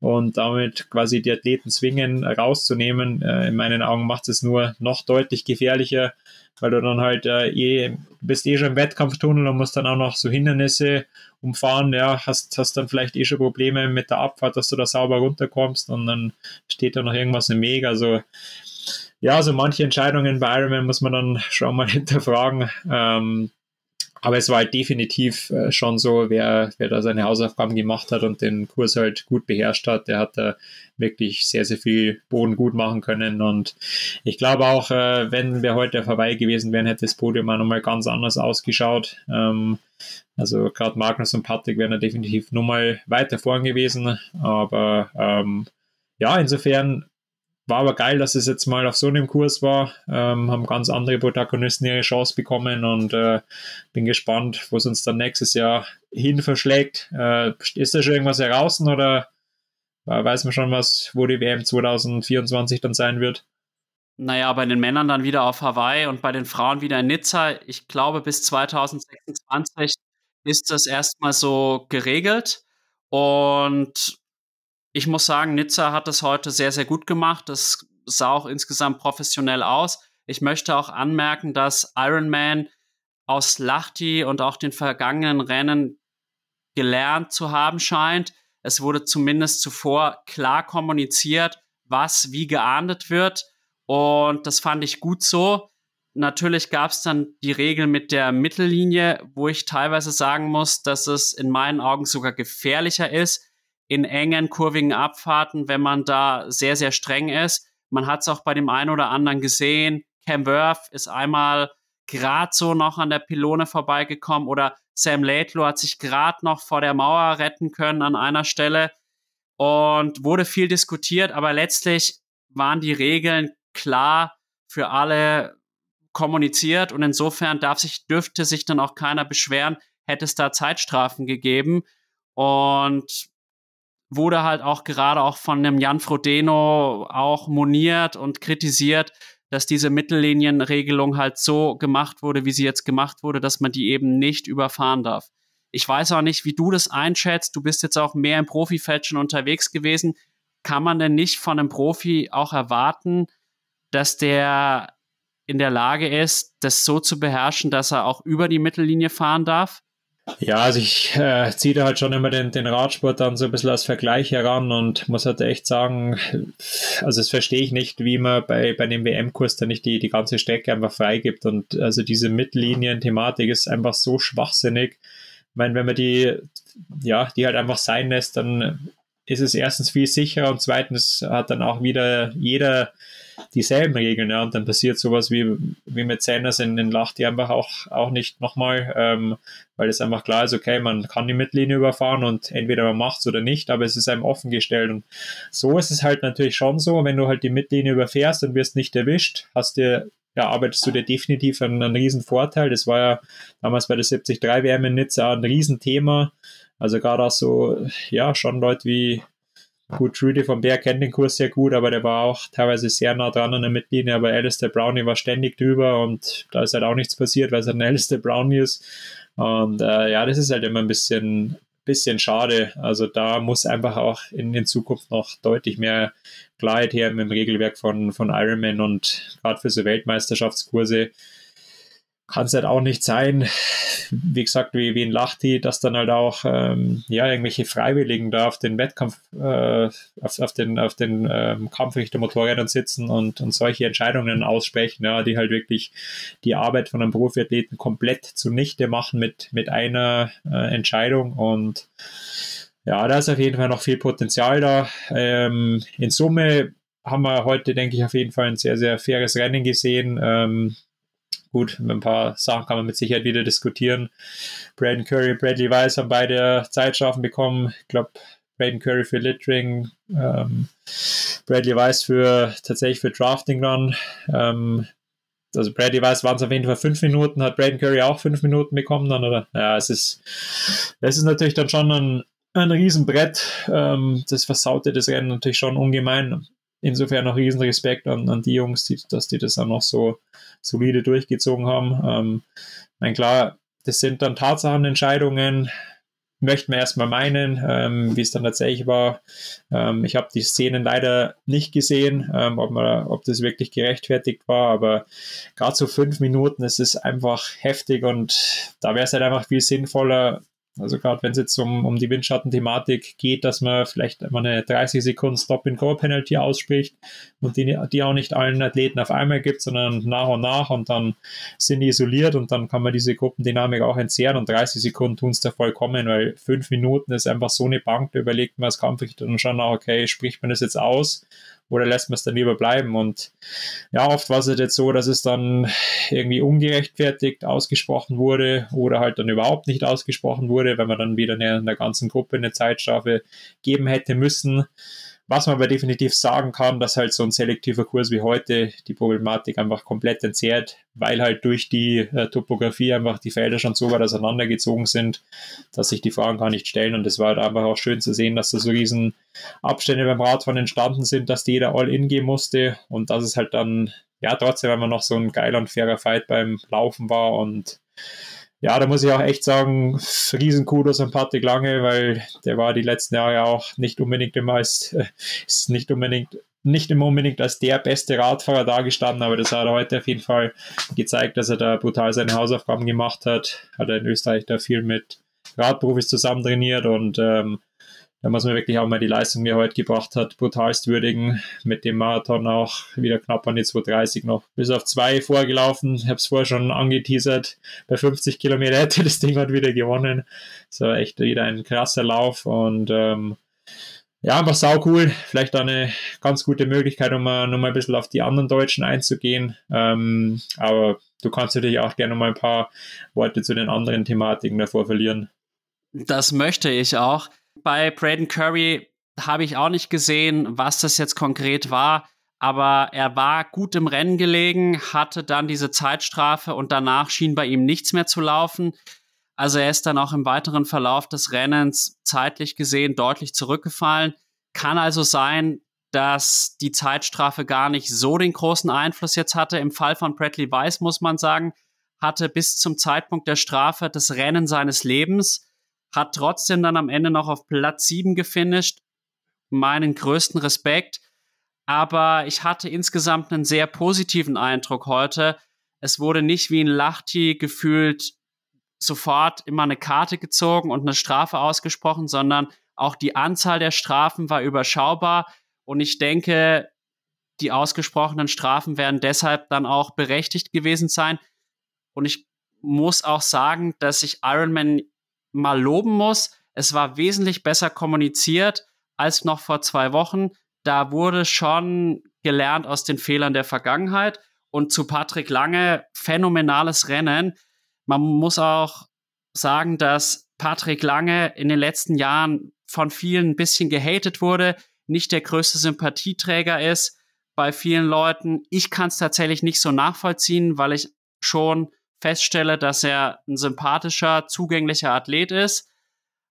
und damit quasi die Athleten zwingen, rauszunehmen. in meinen Augen macht es nur noch deutlich gefährlicher weil du dann halt äh, eh, bist eh schon im Wettkampftunnel und musst dann auch noch so Hindernisse umfahren, ja, hast, hast dann vielleicht eh schon Probleme mit der Abfahrt, dass du da sauber runterkommst und dann steht da noch irgendwas im Weg, also ja, so manche Entscheidungen bei Ironman muss man dann schon mal hinterfragen. Ähm, aber es war halt definitiv äh, schon so, wer, wer da seine Hausaufgaben gemacht hat und den Kurs halt gut beherrscht hat, der hat da wirklich sehr, sehr viel Boden gut machen können. Und ich glaube auch, äh, wenn wir heute vorbei gewesen wären, hätte das Podium auch nochmal ganz anders ausgeschaut. Ähm, also gerade Magnus und Patrick wären da definitiv nochmal weiter vorn gewesen. Aber ähm, ja, insofern war aber geil, dass es jetzt mal auf so einem Kurs war. Ähm, haben ganz andere Protagonisten ihre Chance bekommen und äh, bin gespannt, wo es uns dann nächstes Jahr hin verschlägt. Äh, ist da schon irgendwas heraus oder weiß man schon was, wo die WM 2024 dann sein wird? Naja, bei den Männern dann wieder auf Hawaii und bei den Frauen wieder in Nizza. Ich glaube, bis 2026 ist das erstmal so geregelt. Und ich muss sagen, Nizza hat das heute sehr, sehr gut gemacht. Das sah auch insgesamt professionell aus. Ich möchte auch anmerken, dass Ironman aus Lahti und auch den vergangenen Rennen gelernt zu haben scheint. Es wurde zumindest zuvor klar kommuniziert, was wie geahndet wird. Und das fand ich gut so. Natürlich gab es dann die Regel mit der Mittellinie, wo ich teilweise sagen muss, dass es in meinen Augen sogar gefährlicher ist, in engen, kurvigen Abfahrten, wenn man da sehr, sehr streng ist. Man hat es auch bei dem einen oder anderen gesehen. Cam Worth ist einmal gerade so noch an der Pylone vorbeigekommen oder Sam Laidlow hat sich gerade noch vor der Mauer retten können an einer Stelle und wurde viel diskutiert, aber letztlich waren die Regeln klar für alle kommuniziert und insofern darf sich, dürfte sich dann auch keiner beschweren, hätte es da Zeitstrafen gegeben und wurde halt auch gerade auch von dem Jan Frodeno auch moniert und kritisiert, dass diese Mittellinienregelung halt so gemacht wurde, wie sie jetzt gemacht wurde, dass man die eben nicht überfahren darf. Ich weiß auch nicht, wie du das einschätzt. Du bist jetzt auch mehr im Profifeld schon unterwegs gewesen. Kann man denn nicht von einem Profi auch erwarten, dass der in der Lage ist, das so zu beherrschen, dass er auch über die Mittellinie fahren darf? Ja, also ich äh, ziehe da halt schon immer den, den Radsport dann so ein bisschen als Vergleich heran und muss halt echt sagen, also das verstehe ich nicht, wie man bei, bei dem WM-Kurs da nicht die, die ganze Strecke einfach freigibt. Und also diese Mittellinien-Thematik ist einfach so schwachsinnig. Ich meine, wenn man die, ja, die halt einfach sein lässt, dann ist es erstens viel sicherer und zweitens hat dann auch wieder jeder dieselben Regeln. Ja, und dann passiert sowas wie, wie mit Sanders in den Lacht, die einfach auch, auch nicht nochmal, ähm, weil es einfach klar ist, okay, man kann die Mittellinie überfahren und entweder man macht es oder nicht, aber es ist einem offen gestellt. Und so ist es halt natürlich schon so, wenn du halt die Mittellinie überfährst und wirst nicht erwischt, hast dir ja, arbeitest du dir definitiv einen, einen riesen Vorteil. Das war ja damals bei der 73 WM in Nizza ein Riesenthema. Also gerade auch so, ja, schon Leute wie, Gut, Rudy von Bär kennt den Kurs sehr gut, aber der war auch teilweise sehr nah dran an der Mittellinie, aber Alistair Brownie war ständig drüber und da ist halt auch nichts passiert, weil es halt ein Alistair Brownie ist. Und äh, ja, das ist halt immer ein bisschen, bisschen schade. Also da muss einfach auch in, in Zukunft noch deutlich mehr Klarheit her mit dem Regelwerk von, von Ironman und gerade für so Weltmeisterschaftskurse kann es halt auch nicht sein, wie gesagt, wie, wie in Lachti, dass dann halt auch ähm, ja, irgendwelche Freiwilligen da auf den Wettkampf, äh, auf, auf den, auf den ähm, Kampfrichtermotorrädern sitzen und, und solche Entscheidungen aussprechen, ja, die halt wirklich die Arbeit von einem Profiathleten komplett zunichte machen mit, mit einer äh, Entscheidung und ja, da ist auf jeden Fall noch viel Potenzial da. Ähm, in Summe haben wir heute, denke ich, auf jeden Fall ein sehr, sehr faires Rennen gesehen. Ähm, Gut, mit ein paar Sachen kann man mit Sicherheit wieder diskutieren. Braden Curry, Bradley Weiss haben beide Zeitstrafen bekommen. Ich glaube, Braden Curry für Littering, ähm, Bradley Weiss für tatsächlich für Drafting Run. Ähm, also Bradley Weiss waren es auf jeden Fall fünf Minuten, hat Braden Curry auch fünf Minuten bekommen dann, oder? Ja, es ist, es ist natürlich dann schon ein, ein Riesenbrett. Ähm, das versaute das Rennen natürlich schon ungemein insofern noch riesen Respekt an, an die Jungs, die, dass die das auch noch so solide durchgezogen haben. Ähm, mein klar, das sind dann Tatsachenentscheidungen, möchten wir erstmal meinen, ähm, wie es dann tatsächlich war. Ähm, ich habe die Szenen leider nicht gesehen, ähm, ob, man, ob das wirklich gerechtfertigt war, aber gerade so fünf Minuten, es ist einfach heftig und da wäre es halt einfach viel sinnvoller, also gerade wenn es jetzt um, um die Windschatten-Thematik geht, dass man vielleicht immer eine 30 Sekunden Stop-and-Go-Penalty ausspricht und die, die auch nicht allen Athleten auf einmal gibt, sondern nach und nach und dann sind die isoliert und dann kann man diese Gruppendynamik auch entzehren und 30 Sekunden tun es da vollkommen, weil fünf Minuten ist einfach so eine Bank, da überlegt man als Kampfrichter dann schon okay, spricht man das jetzt aus oder lässt man es dann lieber bleiben? Und ja, oft war es halt jetzt so, dass es dann irgendwie ungerechtfertigt ausgesprochen wurde oder halt dann überhaupt nicht ausgesprochen wurde, wenn man dann wieder in der ganzen Gruppe eine Zeitstrafe geben hätte müssen. Was man aber definitiv sagen kann, dass halt so ein selektiver Kurs wie heute die Problematik einfach komplett entzerrt, weil halt durch die äh, Topografie einfach die Felder schon so weit auseinandergezogen sind, dass sich die Fragen gar nicht stellen. Und es war halt einfach auch schön zu sehen, dass da so riesen Abstände beim Radfahren entstanden sind, dass jeder all in gehen musste und dass es halt dann ja, trotzdem immer noch so ein geiler und fairer Fight beim Laufen war und ja, da muss ich auch echt sagen, riesen Kudos an Patrick Lange, weil der war die letzten Jahre auch nicht unbedingt immer als, ist nicht unbedingt, nicht immer unbedingt als der beste Radfahrer dargestanden, aber das hat er heute auf jeden Fall gezeigt, dass er da brutal seine Hausaufgaben gemacht hat. Hat er in Österreich da viel mit Radprofis zusammen trainiert und ähm, da muss man wirklich auch mal die Leistung, die er heute gebracht hat, brutalst würdigen. Mit dem Marathon auch wieder knapp an die 230 noch bis auf zwei vorgelaufen. Ich habe es vorher schon angeteasert. Bei 50 Kilometer hätte das Ding heute wieder gewonnen. So echt wieder ein krasser Lauf und ähm, ja, einfach sau cool. Vielleicht eine ganz gute Möglichkeit, um mal, noch mal ein bisschen auf die anderen Deutschen einzugehen. Ähm, aber du kannst natürlich auch gerne mal ein paar Worte zu den anderen Thematiken davor verlieren. Das möchte ich auch. Bei Braden Curry habe ich auch nicht gesehen, was das jetzt konkret war, aber er war gut im Rennen gelegen, hatte dann diese Zeitstrafe und danach schien bei ihm nichts mehr zu laufen. Also er ist dann auch im weiteren Verlauf des Rennens zeitlich gesehen deutlich zurückgefallen. Kann also sein, dass die Zeitstrafe gar nicht so den großen Einfluss jetzt hatte. Im Fall von Bradley Weiss muss man sagen, hatte bis zum Zeitpunkt der Strafe das Rennen seines Lebens hat trotzdem dann am Ende noch auf Platz 7 gefinisht. Meinen größten Respekt. Aber ich hatte insgesamt einen sehr positiven Eindruck heute. Es wurde nicht wie ein Lachti gefühlt sofort immer eine Karte gezogen und eine Strafe ausgesprochen, sondern auch die Anzahl der Strafen war überschaubar. Und ich denke, die ausgesprochenen Strafen werden deshalb dann auch berechtigt gewesen sein. Und ich muss auch sagen, dass ich Ironman mal loben muss. Es war wesentlich besser kommuniziert als noch vor zwei Wochen. Da wurde schon gelernt aus den Fehlern der Vergangenheit. Und zu Patrick Lange, phänomenales Rennen. Man muss auch sagen, dass Patrick Lange in den letzten Jahren von vielen ein bisschen gehatet wurde, nicht der größte Sympathieträger ist bei vielen Leuten. Ich kann es tatsächlich nicht so nachvollziehen, weil ich schon feststelle, dass er ein sympathischer, zugänglicher Athlet ist.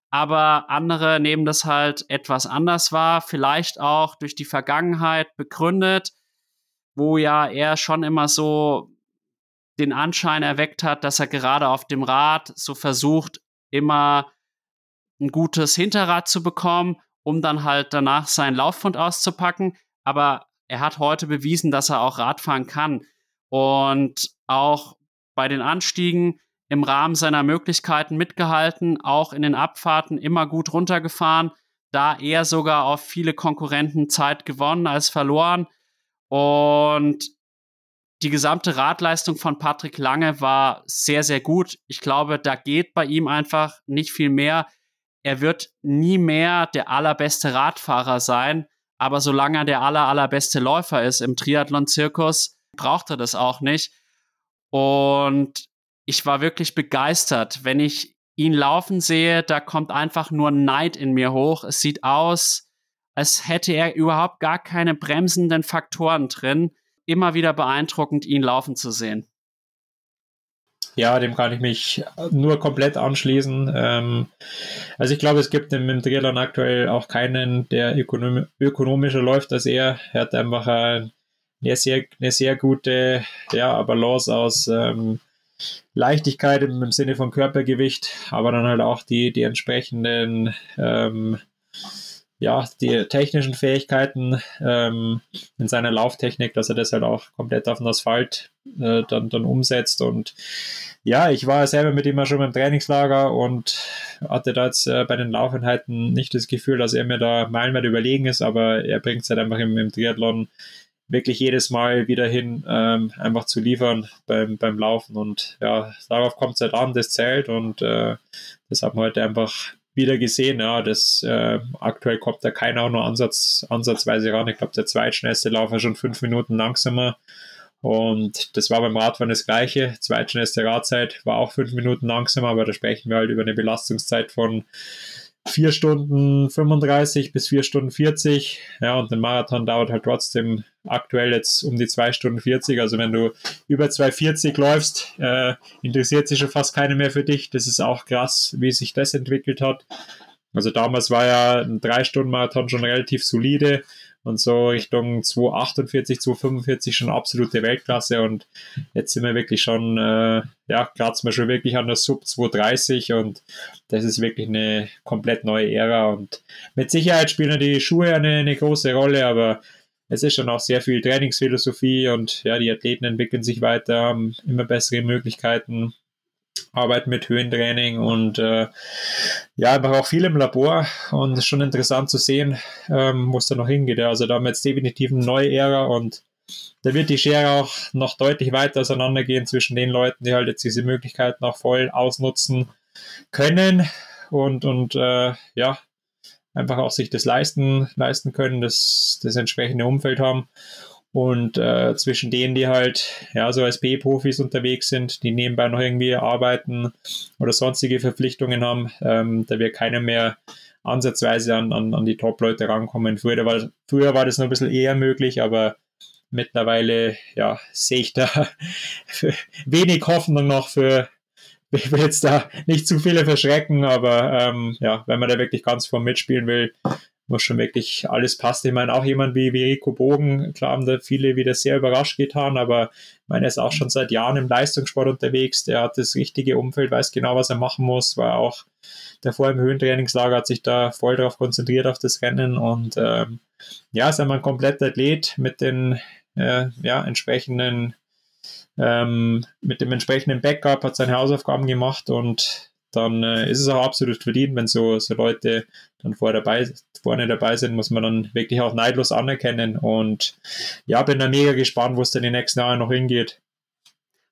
Aber andere nehmen das halt etwas anders wahr, vielleicht auch durch die Vergangenheit begründet, wo ja er schon immer so den Anschein erweckt hat, dass er gerade auf dem Rad so versucht, immer ein gutes Hinterrad zu bekommen, um dann halt danach seinen Lauffund auszupacken. Aber er hat heute bewiesen, dass er auch Radfahren kann. Und auch bei den Anstiegen im Rahmen seiner Möglichkeiten mitgehalten, auch in den Abfahrten immer gut runtergefahren, da er sogar auf viele Konkurrenten Zeit gewonnen als verloren. Und die gesamte Radleistung von Patrick Lange war sehr, sehr gut. Ich glaube, da geht bei ihm einfach nicht viel mehr. Er wird nie mehr der allerbeste Radfahrer sein, aber solange er der aller, allerbeste Läufer ist im Triathlon-Zirkus, braucht er das auch nicht. Und ich war wirklich begeistert. Wenn ich ihn laufen sehe, da kommt einfach nur Neid in mir hoch. Es sieht aus, als hätte er überhaupt gar keine bremsenden Faktoren drin. Immer wieder beeindruckend, ihn laufen zu sehen. Ja, dem kann ich mich nur komplett anschließen. Ähm, also ich glaube, es gibt im, im Triathlon aktuell auch keinen, der ökonom ökonomischer läuft als er. Er hat einfach ein eine sehr, eine sehr gute ja, Balance aus ähm, Leichtigkeit im, im, Sinne von Körpergewicht, aber dann halt auch die, die entsprechenden ähm, ja, die technischen Fähigkeiten ähm, in seiner Lauftechnik, dass er das halt auch komplett auf den Asphalt äh, dann, dann umsetzt. Und ja, ich war selber mit ihm schon im Trainingslager und hatte da jetzt äh, bei den Laufeinheiten nicht das Gefühl, dass er mir da meilenweit überlegen ist, aber er bringt es halt einfach im, im Triathlon wirklich jedes Mal wieder hin, ähm, einfach zu liefern beim, beim Laufen. Und ja, darauf kommt es halt an, das zählt und äh, das haben wir heute einfach wieder gesehen. Ja, das äh, aktuell kommt da keiner auch nur Ansatz, ansatzweise ran. Ich glaube, der zweitschnellste Laufer schon fünf Minuten langsamer. Und das war beim Radfahren das gleiche. Zweitschnellste Radzeit war auch fünf Minuten langsamer, aber da sprechen wir halt über eine Belastungszeit von 4 Stunden 35 bis 4 Stunden 40. Ja, und ein Marathon dauert halt trotzdem aktuell jetzt um die 2 Stunden 40. Also wenn du über 2,40 läufst, äh, interessiert sich schon fast keine mehr für dich. Das ist auch krass, wie sich das entwickelt hat. Also damals war ja ein 3-Stunden-Marathon schon relativ solide. Und so Richtung 248, 245 schon absolute Weltklasse. Und jetzt sind wir wirklich schon, äh, ja, kratzen wir schon wirklich an der Sub 230 und das ist wirklich eine komplett neue Ära. Und mit Sicherheit spielen die Schuhe eine, eine große Rolle, aber es ist schon auch sehr viel Trainingsphilosophie. Und ja, die Athleten entwickeln sich weiter, haben immer bessere Möglichkeiten, arbeiten mit Höhentraining und äh, ja, einfach auch viel im Labor und ist schon interessant zu sehen, ähm, wo es da noch hingeht. Also da haben wir jetzt definitiv eine neue Ära und da wird die Schere auch noch deutlich weiter auseinandergehen zwischen den Leuten, die halt jetzt diese Möglichkeiten auch voll ausnutzen können und, und äh, ja, einfach auch sich das leisten, leisten können, das, das entsprechende Umfeld haben. Und äh, zwischen denen, die halt ja so als B-Profis unterwegs sind, die nebenbei noch irgendwie arbeiten oder sonstige Verpflichtungen haben, ähm, da wird keiner mehr ansatzweise an, an, an die Top-Leute rankommen. Früher war, früher war das noch ein bisschen eher möglich, aber mittlerweile ja, sehe ich da wenig Hoffnung noch für, ich will jetzt da nicht zu viele verschrecken, aber ähm, ja, wenn man da wirklich ganz vorn mitspielen will, muss schon wirklich alles passt. Ich meine, auch jemand wie, wie Rico Bogen, klar haben da viele wieder sehr überrascht getan, aber ich meine, er ist auch schon seit Jahren im Leistungssport unterwegs, der hat das richtige Umfeld, weiß genau, was er machen muss, war auch davor im Höhentrainingslager, hat sich da voll darauf konzentriert auf das Rennen und ähm, ja, ist einmal ein kompletter Athlet mit den äh, ja, entsprechenden ähm, mit dem entsprechenden Backup, hat seine Hausaufgaben gemacht und dann äh, ist es auch absolut verdient, wenn so, so Leute dann vor dabei, vorne dabei sind, muss man dann wirklich auch neidlos anerkennen. Und ja, bin da mega gespannt, wo es dann die nächsten Jahre noch hingeht.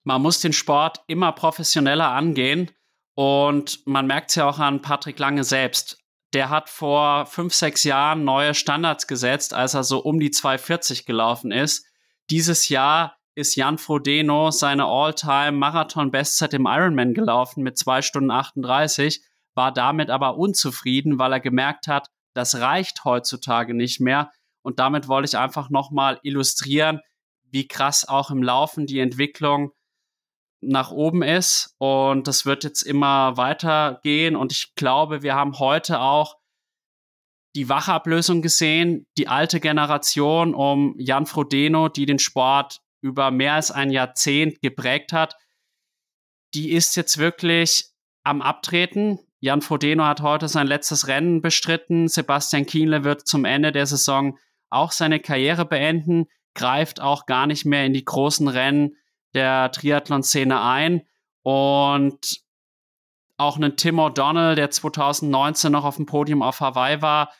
Man muss den Sport immer professioneller angehen und man merkt es ja auch an Patrick Lange selbst. Der hat vor fünf, sechs Jahren neue Standards gesetzt, als er so um die 240 gelaufen ist. Dieses Jahr ist Jan Frodeno seine All-Time-Marathon-Bestzeit im Ironman gelaufen mit 2 Stunden 38, war damit aber unzufrieden, weil er gemerkt hat, das reicht heutzutage nicht mehr. Und damit wollte ich einfach nochmal illustrieren, wie krass auch im Laufen die Entwicklung nach oben ist. Und das wird jetzt immer weitergehen. Und ich glaube, wir haben heute auch die Wachablösung gesehen, die alte Generation um Jan Frodeno, die den Sport über mehr als ein Jahrzehnt geprägt hat, die ist jetzt wirklich am Abtreten. Jan Frodeno hat heute sein letztes Rennen bestritten. Sebastian Kienle wird zum Ende der Saison auch seine Karriere beenden, greift auch gar nicht mehr in die großen Rennen der Triathlon-Szene ein. Und auch einen Tim O'Donnell, der 2019 noch auf dem Podium auf Hawaii war,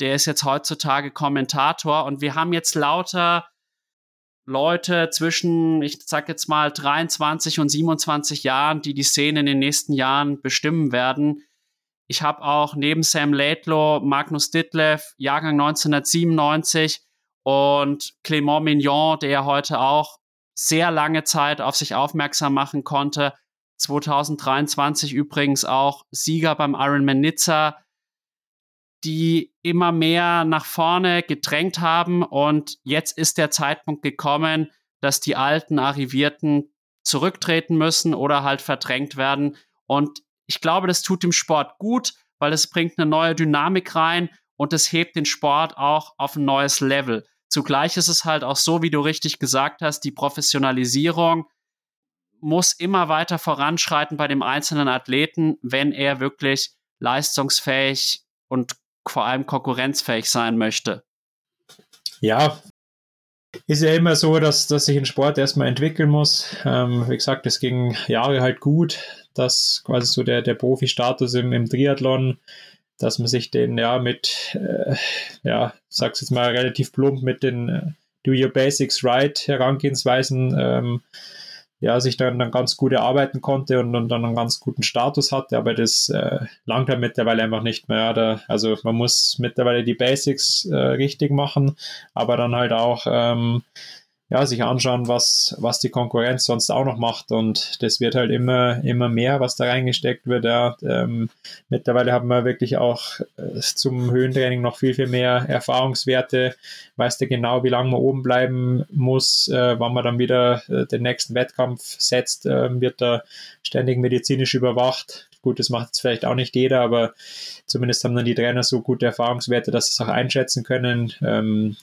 der ist jetzt heutzutage Kommentator. Und wir haben jetzt lauter Leute zwischen, ich sag jetzt mal, 23 und 27 Jahren, die die Szene in den nächsten Jahren bestimmen werden. Ich habe auch neben Sam Laidlow Magnus Ditlev, Jahrgang 1997 und Clément Mignon, der heute auch sehr lange Zeit auf sich aufmerksam machen konnte. 2023 übrigens auch Sieger beim Ironman Nizza die immer mehr nach vorne gedrängt haben. Und jetzt ist der Zeitpunkt gekommen, dass die alten Arrivierten zurücktreten müssen oder halt verdrängt werden. Und ich glaube, das tut dem Sport gut, weil es bringt eine neue Dynamik rein und es hebt den Sport auch auf ein neues Level. Zugleich ist es halt auch so, wie du richtig gesagt hast, die Professionalisierung muss immer weiter voranschreiten bei dem einzelnen Athleten, wenn er wirklich leistungsfähig und vor allem konkurrenzfähig sein möchte. Ja, ist ja immer so, dass, dass sich ein Sport erstmal entwickeln muss. Ähm, wie gesagt, es ging Jahre halt gut, dass quasi so der, der Profi-Status im, im Triathlon, dass man sich den ja mit, äh, ja, sag's jetzt mal relativ plump, mit den äh, Do Your Basics Right Herangehensweisen ähm, ja, sich dann, dann ganz gut erarbeiten konnte und, und dann einen ganz guten Status hatte, aber das äh, langt halt mittlerweile einfach nicht mehr. Da, also man muss mittlerweile die Basics äh, richtig machen, aber dann halt auch ähm, ja, sich anschauen, was, was die Konkurrenz sonst auch noch macht. Und das wird halt immer, immer mehr, was da reingesteckt wird. Ja. Ähm, mittlerweile haben wir wirklich auch äh, zum Höhentraining noch viel, viel mehr Erfahrungswerte. Weißt du genau, wie lange man oben bleiben muss, äh, wann man dann wieder äh, den nächsten Wettkampf setzt, äh, wird da ständig medizinisch überwacht. Gut, das macht jetzt vielleicht auch nicht jeder, aber zumindest haben dann die Trainer so gute Erfahrungswerte, dass sie es auch einschätzen können. Ähm,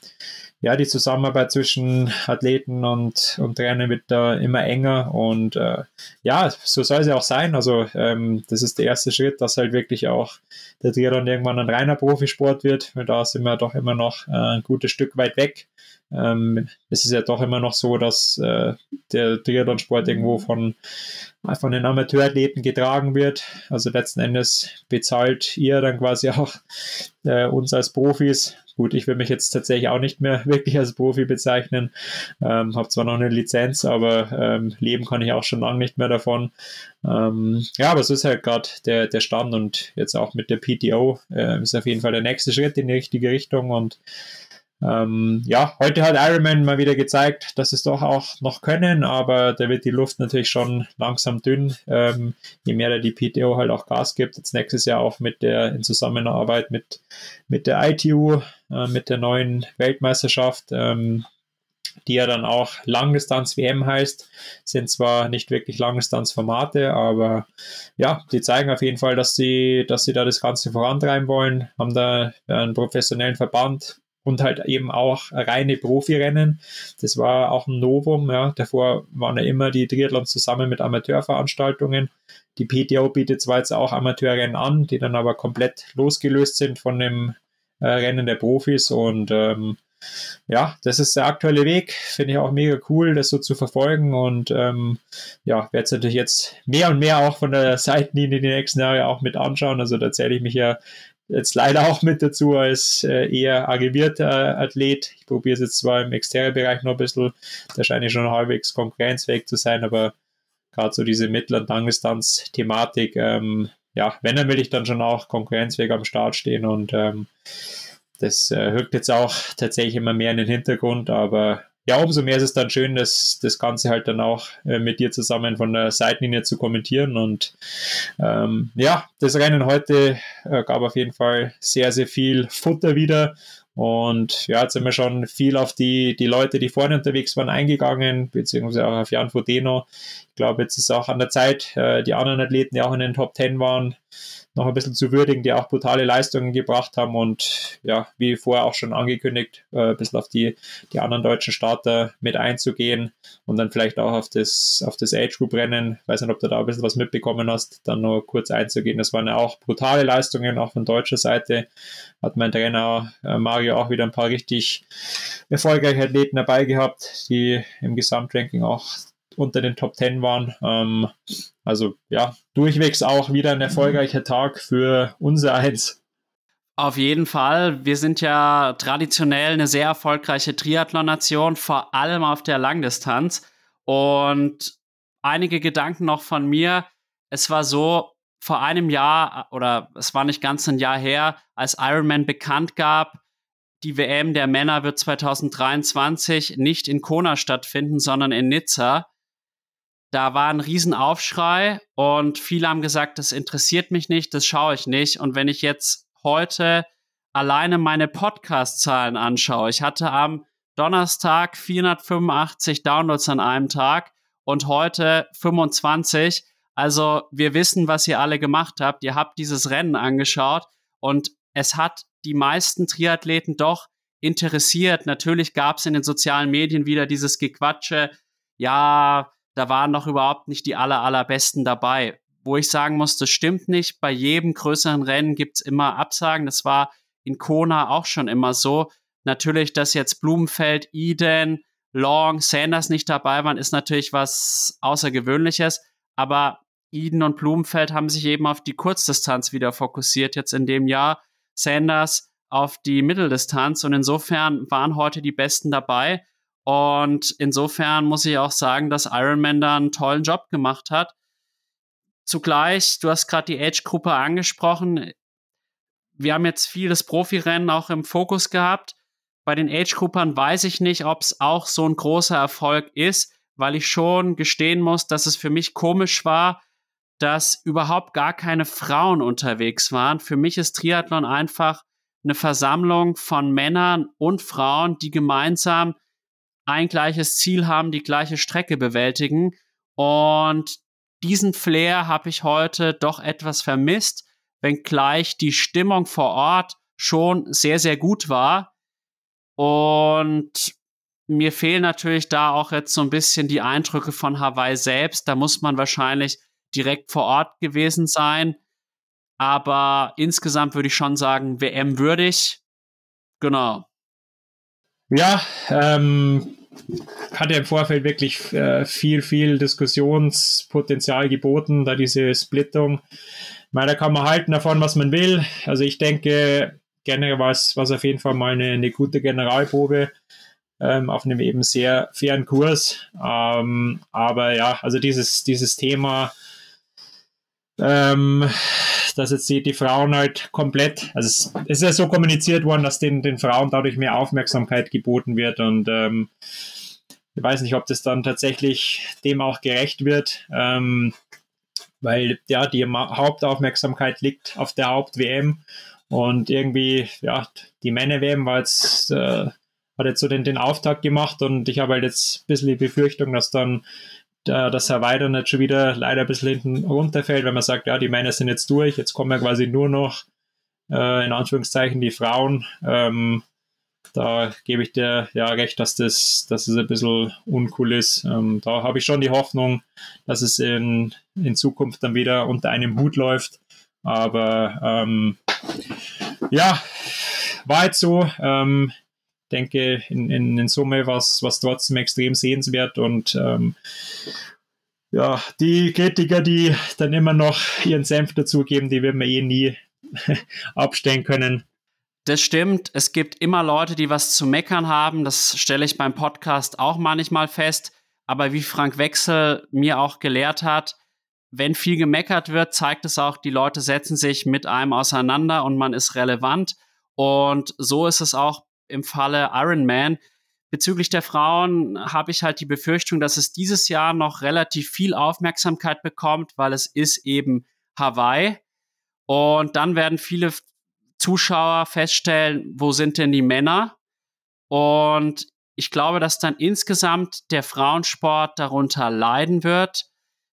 ja, die Zusammenarbeit zwischen Athleten und, und Trainern wird da immer enger und äh, ja, so soll es ja auch sein. Also ähm, das ist der erste Schritt, dass halt wirklich auch der Triathlon irgendwann ein reiner Profisport wird, da sind wir doch immer noch äh, ein gutes Stück weit weg. Ähm, es ist ja doch immer noch so, dass äh, der Triathlon-Sport irgendwo von, von den Amateurathleten getragen wird. Also letzten Endes bezahlt ihr dann quasi auch äh, uns als Profis Gut, ich will mich jetzt tatsächlich auch nicht mehr wirklich als Profi bezeichnen. Ähm, habe zwar noch eine Lizenz, aber ähm, leben kann ich auch schon lange nicht mehr davon. Ähm, ja, aber so ist halt gerade der, der Stand und jetzt auch mit der PTO äh, ist auf jeden Fall der nächste Schritt in die richtige Richtung und ähm, ja, heute hat Ironman mal wieder gezeigt, dass es doch auch noch können, aber da wird die Luft natürlich schon langsam dünn, ähm, je mehr da die PTO halt auch Gas gibt. Jetzt nächstes Jahr auch mit der in Zusammenarbeit mit, mit der ITU, äh, mit der neuen Weltmeisterschaft, ähm, die ja dann auch Langdistanz-WM heißt, sind zwar nicht wirklich Langdistanz-Formate, aber ja, die zeigen auf jeden Fall, dass sie, dass sie da das Ganze vorantreiben wollen, haben da einen professionellen Verband, und halt eben auch reine Profirennen. Das war auch ein Novum. Ja. Davor waren ja immer die Triathlons zusammen mit Amateurveranstaltungen. Die PTO bietet zwar jetzt auch Amateurrennen an, die dann aber komplett losgelöst sind von dem äh, Rennen der Profis und ähm, ja, das ist der aktuelle Weg. Finde ich auch mega cool, das so zu verfolgen. Und ähm, ja, werde es natürlich jetzt mehr und mehr auch von der Seitenlinie die nächsten Jahre auch mit anschauen. Also da zähle ich mich ja jetzt leider auch mit dazu als äh, eher arrivierter Athlet. Ich probiere es jetzt zwar im Exterbereich noch ein bisschen, da scheine ich schon halbwegs konkurrenzfähig zu sein, aber gerade so diese Mittel- und Langdistanz-Thematik, ähm, ja, wenn, dann will ich dann schon auch konkurrenzfähig am Start stehen und ähm, das äh, rückt jetzt auch tatsächlich immer mehr in den Hintergrund, aber ja, umso mehr ist es dann schön, dass das Ganze halt dann auch äh, mit dir zusammen von der Seitenlinie zu kommentieren. Und ähm, ja, das Rennen heute äh, gab auf jeden Fall sehr, sehr viel Futter wieder. Und ja, jetzt sind wir schon viel auf die, die Leute, die vorne unterwegs waren, eingegangen, beziehungsweise auch auf Jan Fodeno. Ich glaube, jetzt ist auch an der Zeit, äh, die anderen Athleten, die auch in den Top Ten waren, noch ein bisschen zu würdigen, die auch brutale Leistungen gebracht haben und ja, wie vorher auch schon angekündigt, äh, ein bisschen auf die, die anderen deutschen Starter mit einzugehen und dann vielleicht auch auf das, auf das Age Group Rennen, weiß nicht, ob du da ein bisschen was mitbekommen hast, dann nur kurz einzugehen. Das waren ja auch brutale Leistungen, auch von deutscher Seite hat mein Trainer äh, Mario auch wieder ein paar richtig erfolgreiche Athleten dabei gehabt, die im Gesamtranking auch unter den Top 10 waren. Ähm, also ja, durchwegs auch wieder ein erfolgreicher Tag für unser Eins. Auf jeden Fall. Wir sind ja traditionell eine sehr erfolgreiche Triathlon-Nation, vor allem auf der Langdistanz. Und einige Gedanken noch von mir. Es war so, vor einem Jahr oder es war nicht ganz ein Jahr her, als Ironman bekannt gab, die WM der Männer wird 2023 nicht in Kona stattfinden, sondern in Nizza. Da war ein Riesenaufschrei und viele haben gesagt, das interessiert mich nicht, das schaue ich nicht. Und wenn ich jetzt heute alleine meine Podcast-Zahlen anschaue, ich hatte am Donnerstag 485 Downloads an einem Tag und heute 25. Also wir wissen, was ihr alle gemacht habt. Ihr habt dieses Rennen angeschaut und es hat die meisten Triathleten doch interessiert. Natürlich gab es in den sozialen Medien wieder dieses Gequatsche, ja, da waren noch überhaupt nicht die aller, allerbesten dabei. Wo ich sagen muss, das stimmt nicht. Bei jedem größeren Rennen gibt's immer Absagen. Das war in Kona auch schon immer so. Natürlich, dass jetzt Blumenfeld, Eden, Long, Sanders nicht dabei waren, ist natürlich was Außergewöhnliches. Aber Eden und Blumenfeld haben sich eben auf die Kurzdistanz wieder fokussiert jetzt in dem Jahr. Sanders auf die Mitteldistanz und insofern waren heute die Besten dabei. Und insofern muss ich auch sagen, dass Ironman da einen tollen Job gemacht hat. Zugleich, du hast gerade die Age-Gruppe angesprochen. Wir haben jetzt vieles Profirennen auch im Fokus gehabt. Bei den Age-Gruppern weiß ich nicht, ob es auch so ein großer Erfolg ist, weil ich schon gestehen muss, dass es für mich komisch war, dass überhaupt gar keine Frauen unterwegs waren. Für mich ist Triathlon einfach eine Versammlung von Männern und Frauen, die gemeinsam ein gleiches Ziel haben, die gleiche Strecke bewältigen. Und diesen Flair habe ich heute doch etwas vermisst, wenngleich die Stimmung vor Ort schon sehr, sehr gut war. Und mir fehlen natürlich da auch jetzt so ein bisschen die Eindrücke von Hawaii selbst. Da muss man wahrscheinlich direkt vor Ort gewesen sein. Aber insgesamt würde ich schon sagen, WM würdig. Genau. Ja, ähm, hat ja im Vorfeld wirklich äh, viel, viel Diskussionspotenzial geboten, da diese Splittung. Ich meine, da kann man halten davon, was man will. Also ich denke, generell war es auf jeden Fall mal eine, eine gute Generalprobe ähm, auf einem eben sehr fairen Kurs. Ähm, aber ja, also dieses, dieses Thema, ähm, dass jetzt die, die Frauen halt komplett, also es, ist ja so kommuniziert worden, dass den, den Frauen dadurch mehr Aufmerksamkeit geboten wird und ähm, ich weiß nicht, ob das dann tatsächlich dem auch gerecht wird, ähm, weil ja, die Hauptaufmerksamkeit liegt auf der Haupt-WM und irgendwie, ja, die Männer-WM war jetzt, äh, hat jetzt so den, den Auftakt gemacht und ich habe halt jetzt ein bisschen die Befürchtung, dass dann äh, dass Hawaii dann nicht schon wieder leider ein bisschen hinten runterfällt, wenn man sagt, ja, die Männer sind jetzt durch, jetzt kommen ja quasi nur noch äh, in Anführungszeichen die Frauen. Ähm, da gebe ich dir ja recht, dass das, dass es ein bisschen uncool ist. Ähm, da habe ich schon die Hoffnung, dass es in, in Zukunft dann wieder unter einem Hut läuft. Aber ähm, ja, war jetzt so. Ähm, denke, in, in, in Summe war es trotzdem extrem sehenswert und ähm, ja, die Kritiker, die dann immer noch ihren Senf dazugeben, die werden wir eh nie abstellen können. Das stimmt. Es gibt immer Leute, die was zu meckern haben. Das stelle ich beim Podcast auch manchmal fest. Aber wie Frank Wechsel mir auch gelehrt hat, wenn viel gemeckert wird, zeigt es auch, die Leute setzen sich mit einem auseinander und man ist relevant. Und so ist es auch im Falle Iron Man. Bezüglich der Frauen habe ich halt die Befürchtung, dass es dieses Jahr noch relativ viel Aufmerksamkeit bekommt, weil es ist eben Hawaii. Und dann werden viele Zuschauer feststellen, wo sind denn die Männer? Und ich glaube, dass dann insgesamt der Frauensport darunter leiden wird.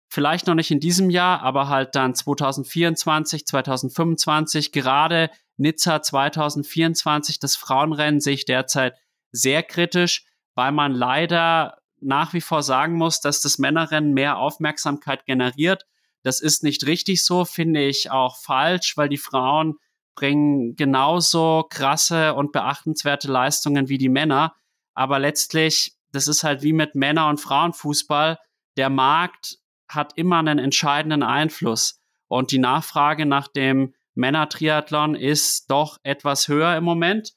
Vielleicht noch nicht in diesem Jahr, aber halt dann 2024, 2025, gerade Nizza 2024, das Frauenrennen sehe ich derzeit sehr kritisch, weil man leider nach wie vor sagen muss, dass das Männerrennen mehr Aufmerksamkeit generiert. Das ist nicht richtig so, finde ich auch falsch, weil die Frauen bringen genauso krasse und beachtenswerte Leistungen wie die Männer. Aber letztlich, das ist halt wie mit Männer- und Frauenfußball. Der Markt hat immer einen entscheidenden Einfluss. Und die Nachfrage nach dem Männer-Triathlon ist doch etwas höher im Moment.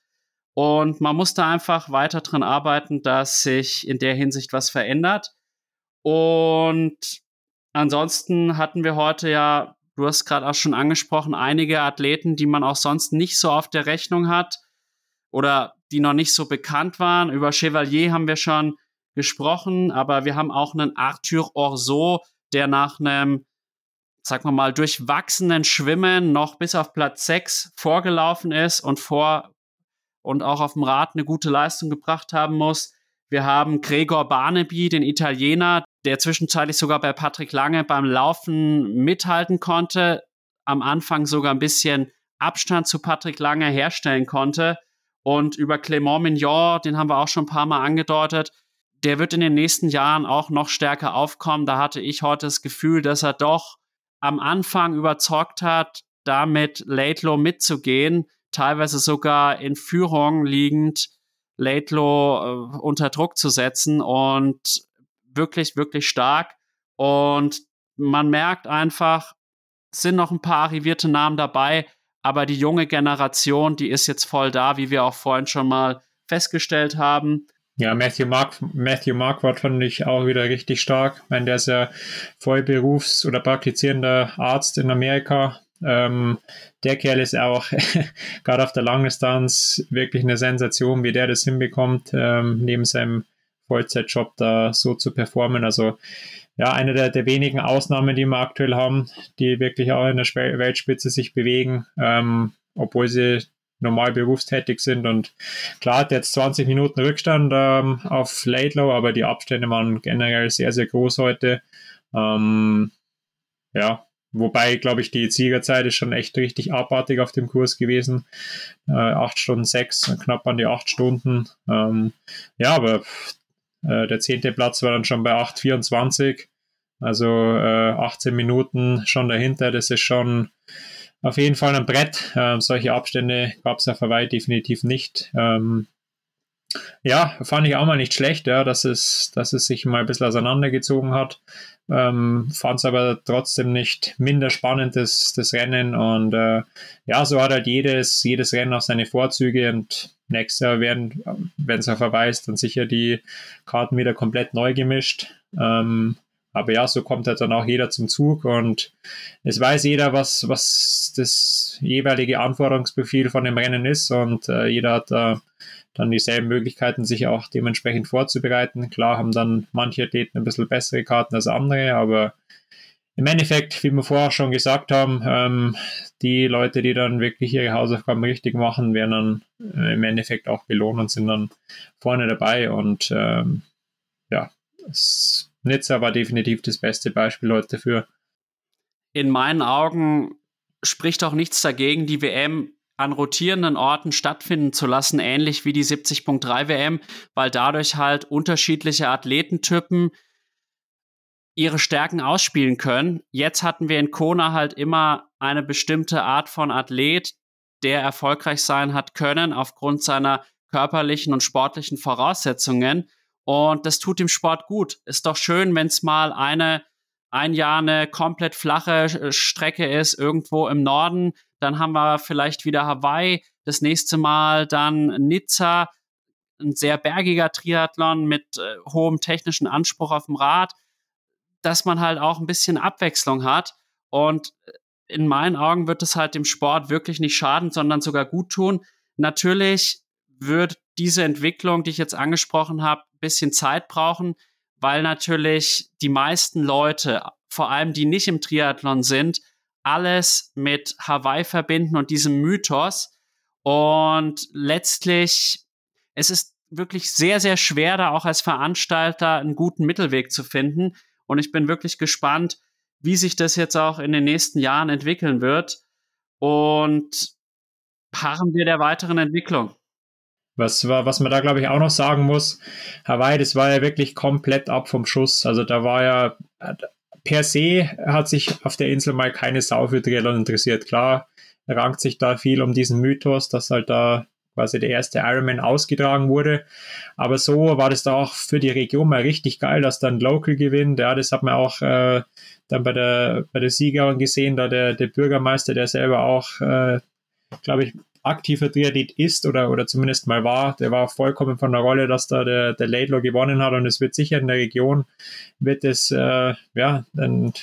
Und man muss da einfach weiter dran arbeiten, dass sich in der Hinsicht was verändert. Und ansonsten hatten wir heute ja, du hast gerade auch schon angesprochen, einige Athleten, die man auch sonst nicht so auf der Rechnung hat oder die noch nicht so bekannt waren. Über Chevalier haben wir schon gesprochen, aber wir haben auch einen Arthur Orso, der nach einem sagen wir mal, durchwachsenen Schwimmen noch bis auf Platz 6 vorgelaufen ist und vor und auch auf dem Rad eine gute Leistung gebracht haben muss. Wir haben Gregor Barnaby, den Italiener, der zwischenzeitlich sogar bei Patrick Lange beim Laufen mithalten konnte, am Anfang sogar ein bisschen Abstand zu Patrick Lange herstellen konnte. Und über Clément Mignon, den haben wir auch schon ein paar Mal angedeutet, der wird in den nächsten Jahren auch noch stärker aufkommen. Da hatte ich heute das Gefühl, dass er doch am Anfang überzeugt hat, damit Laidlaw mitzugehen, teilweise sogar in Führung liegend Laidlaw äh, unter Druck zu setzen und wirklich, wirklich stark. Und man merkt einfach, sind noch ein paar arrivierte Namen dabei, aber die junge Generation, die ist jetzt voll da, wie wir auch vorhin schon mal festgestellt haben. Ja, Matthew, Mark, Matthew Marquardt fand ich auch wieder richtig stark. Ich meine, der ist ja voll berufs- oder praktizierender Arzt in Amerika. Ähm, der Kerl ist auch gerade auf der Langdistanz wirklich eine Sensation, wie der das hinbekommt, ähm, neben seinem Vollzeitjob da so zu performen. Also ja, eine der, der wenigen Ausnahmen, die wir aktuell haben, die wirklich auch in der Weltspitze sich bewegen, ähm, obwohl sie normal berufstätig sind. Und klar hat jetzt 20 Minuten Rückstand ähm, auf Laidlow, aber die Abstände waren generell sehr, sehr groß heute. Ähm, ja, wobei, glaube ich, die Siegerzeit ist schon echt richtig abartig auf dem Kurs gewesen. Äh, 8 Stunden 6, knapp an die 8 Stunden. Ähm, ja, aber äh, der zehnte Platz war dann schon bei 8,24. Also äh, 18 Minuten schon dahinter. Das ist schon auf jeden Fall ein Brett. Ähm, solche Abstände gab es auf Hawaii definitiv nicht. Ähm, ja, fand ich auch mal nicht schlecht, ja, dass es, dass es sich mal ein bisschen auseinandergezogen hat. Ähm, fand es aber trotzdem nicht minder spannend, das, das Rennen. Und äh, ja, so hat halt jedes, jedes Rennen auch seine Vorzüge und nächstes Jahr werden, wenn es ja vorbei ist, dann sicher die Karten wieder komplett neu gemischt. Ähm, aber ja, so kommt halt dann auch jeder zum Zug und es weiß jeder, was, was das jeweilige Anforderungsprofil von dem Rennen ist und äh, jeder hat äh, dann dieselben Möglichkeiten, sich auch dementsprechend vorzubereiten. Klar haben dann manche Athleten ein bisschen bessere Karten als andere, aber im Endeffekt, wie wir vorher schon gesagt haben, ähm, die Leute, die dann wirklich ihre Hausaufgaben richtig machen, werden dann äh, im Endeffekt auch belohnt und sind dann vorne dabei. Und ähm, ja, es, Nizza war definitiv das beste Beispiel heute dafür. In meinen Augen spricht auch nichts dagegen, die WM an rotierenden Orten stattfinden zu lassen, ähnlich wie die 70.3 WM, weil dadurch halt unterschiedliche Athletentypen ihre Stärken ausspielen können. Jetzt hatten wir in Kona halt immer eine bestimmte Art von Athlet, der erfolgreich sein hat können aufgrund seiner körperlichen und sportlichen Voraussetzungen. Und das tut dem Sport gut. Ist doch schön, wenn es mal eine ein Jahr eine komplett flache Strecke ist, irgendwo im Norden. Dann haben wir vielleicht wieder Hawaii. Das nächste Mal dann Nizza, ein sehr bergiger Triathlon mit äh, hohem technischen Anspruch auf dem Rad dass man halt auch ein bisschen Abwechslung hat. Und in meinen Augen wird es halt dem Sport wirklich nicht schaden, sondern sogar gut tun. Natürlich wird diese Entwicklung, die ich jetzt angesprochen habe, bisschen Zeit brauchen, weil natürlich die meisten Leute, vor allem die nicht im Triathlon sind, alles mit Hawaii verbinden und diesem Mythos. Und letztlich, es ist wirklich sehr, sehr schwer, da auch als Veranstalter einen guten Mittelweg zu finden. Und ich bin wirklich gespannt, wie sich das jetzt auch in den nächsten Jahren entwickeln wird. Und harren wir der weiteren Entwicklung. Was, was man da, glaube ich, auch noch sagen muss, Hawaii, das war ja wirklich komplett ab vom Schuss. Also da war ja per se hat sich auf der Insel mal keine Sau für Triathlon interessiert. Klar, rankt sich da viel um diesen Mythos, dass halt da quasi der erste Ironman ausgetragen wurde. Aber so war das da auch für die Region mal richtig geil, dass dann Local gewinnt. Ja, das hat man auch äh, dann bei der, bei der Siegerin gesehen, da der, der Bürgermeister, der selber auch, äh, glaube ich, aktiver Triathlet ist oder, oder zumindest mal war, der war vollkommen von der Rolle, dass da der, der Laidlaw gewonnen hat und es wird sicher in der Region, wird es, äh, ja, dann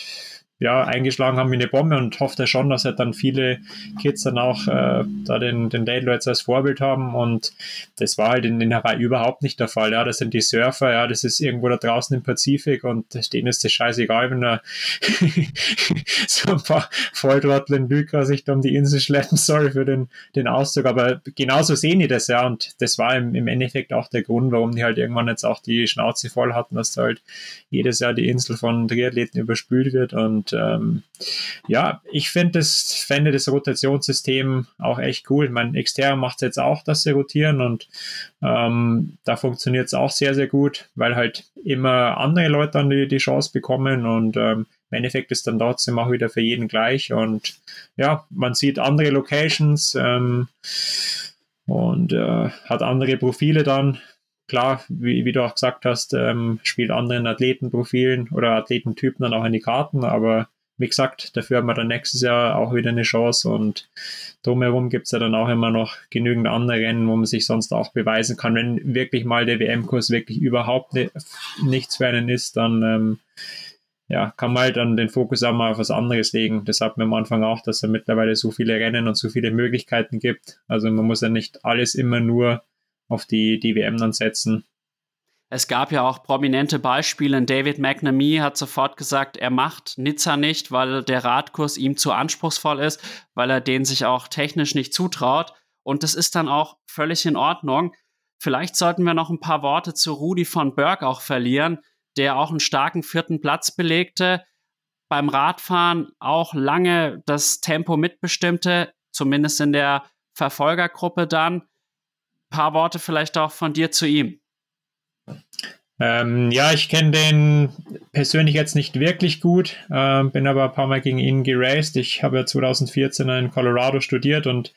ja, eingeschlagen haben wie eine Bombe und hofft er schon, dass er dann viele Kids dann auch äh, da den, den Dale jetzt als Vorbild haben und das war halt in, in Hawaii überhaupt nicht der Fall. Ja, das sind die Surfer, ja, das ist irgendwo da draußen im Pazifik und denen ist das scheißegal, wenn da so ein paar Volltrottel in Lycra sich da um die Insel schleppen soll für den, den Auszug, aber genauso sehen die das, ja, und das war im, im Endeffekt auch der Grund, warum die halt irgendwann jetzt auch die Schnauze voll hatten, dass da halt jedes Jahr die Insel von Triathleten überspült wird und ähm, ja, ich finde das, fände das Rotationssystem auch echt cool. Mein Externer macht es jetzt auch, dass sie rotieren und ähm, da funktioniert es auch sehr, sehr gut, weil halt immer andere Leute dann die, die Chance bekommen und ähm, im Endeffekt ist dann trotzdem auch wieder für jeden gleich und ja, man sieht andere Locations ähm, und äh, hat andere Profile dann klar, wie, wie, du auch gesagt hast, ähm, spielt anderen Athletenprofilen oder Athletentypen dann auch in die Karten, aber wie gesagt, dafür haben wir dann nächstes Jahr auch wieder eine Chance und drumherum gibt es ja dann auch immer noch genügend andere Rennen, wo man sich sonst auch beweisen kann. Wenn wirklich mal der WM-Kurs wirklich überhaupt ne, nichts für einen ist, dann ähm, ja, kann man halt dann den Fokus auch mal auf was anderes legen. Das hat man am Anfang auch, dass es mittlerweile so viele Rennen und so viele Möglichkeiten gibt. Also man muss ja nicht alles immer nur auf die, die WM dann setzen. Es gab ja auch prominente Beispiele. David McNamee hat sofort gesagt, er macht Nizza nicht, weil der Radkurs ihm zu anspruchsvoll ist, weil er den sich auch technisch nicht zutraut. Und das ist dann auch völlig in Ordnung. Vielleicht sollten wir noch ein paar Worte zu Rudi von Berg auch verlieren, der auch einen starken vierten Platz belegte. beim Radfahren auch lange das Tempo mitbestimmte, zumindest in der Verfolgergruppe dann. Ein paar Worte vielleicht auch von dir zu ihm. Ähm, ja, ich kenne den persönlich jetzt nicht wirklich gut, äh, bin aber ein paar Mal gegen ihn geraced. Ich habe ja 2014 in Colorado studiert und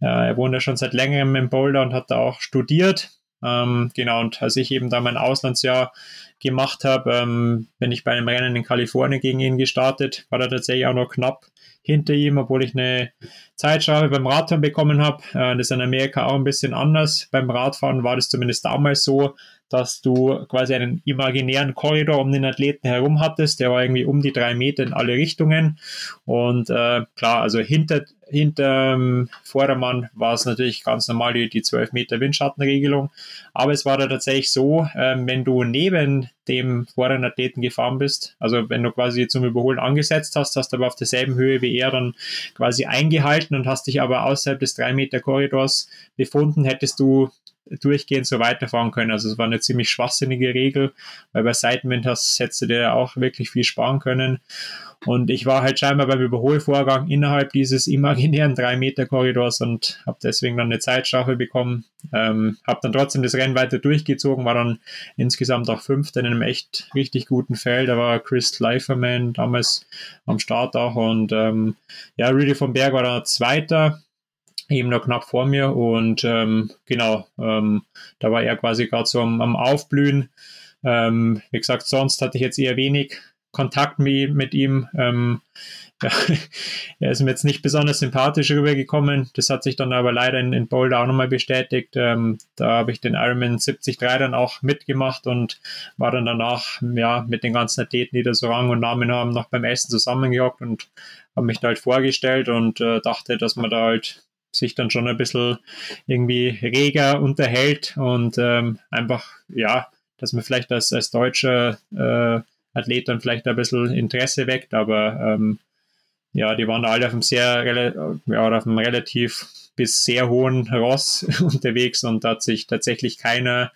äh, er wohnt ja schon seit längerem in Boulder und hat da auch studiert. Ähm, genau, und als ich eben da mein Auslandsjahr gemacht habe, ähm, bin ich bei einem Rennen in Kalifornien gegen ihn gestartet, war da tatsächlich auch noch knapp hinter ihm, obwohl ich eine Zeitstrafe beim Radfahren bekommen habe. Äh, das ist in Amerika auch ein bisschen anders. Beim Radfahren war das zumindest damals so, dass du quasi einen imaginären Korridor um den Athleten herum hattest. Der war irgendwie um die drei Meter in alle Richtungen. Und äh, klar, also hinter, hinter ähm, Vordermann war es natürlich ganz normal die, die 12 Meter Windschattenregelung. Aber es war da tatsächlich so, äh, wenn du neben dem vorderen Athleten gefahren bist, also wenn du quasi zum Überholen angesetzt hast, hast du aber auf derselben Höhe wie er dann quasi eingehalten und hast dich aber außerhalb des 3 Meter Korridors befunden, hättest du durchgehend so weiterfahren können. Also es war eine ziemlich schwachsinnige Regel, weil bei Seitenwind hast, hättest du dir auch wirklich viel sparen können. Und ich war halt scheinbar beim Überholvorgang innerhalb dieses imaginären 3-Meter-Korridors und habe deswegen dann eine Zeitstrafe bekommen. Ähm, habe dann trotzdem das Rennen weiter durchgezogen, war dann insgesamt auch Fünfter in einem echt richtig guten Feld. Da war Chris Leiferman damals am Start auch und ähm, ja, Rudy von Berg war dann Zweiter eben noch knapp vor mir und ähm, genau, ähm, da war er quasi gerade so am, am Aufblühen. Ähm, wie gesagt, sonst hatte ich jetzt eher wenig Kontakt mit, mit ihm. Ähm, ja, er ist mir jetzt nicht besonders sympathisch rübergekommen. Das hat sich dann aber leider in, in Boulder auch nochmal bestätigt. Ähm, da habe ich den Ironman 73 dann auch mitgemacht und war dann danach ja, mit den ganzen Athleten, die da so Rang und Namen haben, noch beim Essen zusammengehockt und habe mich da halt vorgestellt und äh, dachte, dass man da halt sich dann schon ein bisschen irgendwie reger unterhält und ähm, einfach, ja, dass man vielleicht als, als deutscher äh, Athlet dann vielleicht ein bisschen Interesse weckt, aber ähm, ja, die waren alle auf einem sehr, ja, auf einem relativ bis sehr hohen Ross unterwegs und da hat sich tatsächlich keiner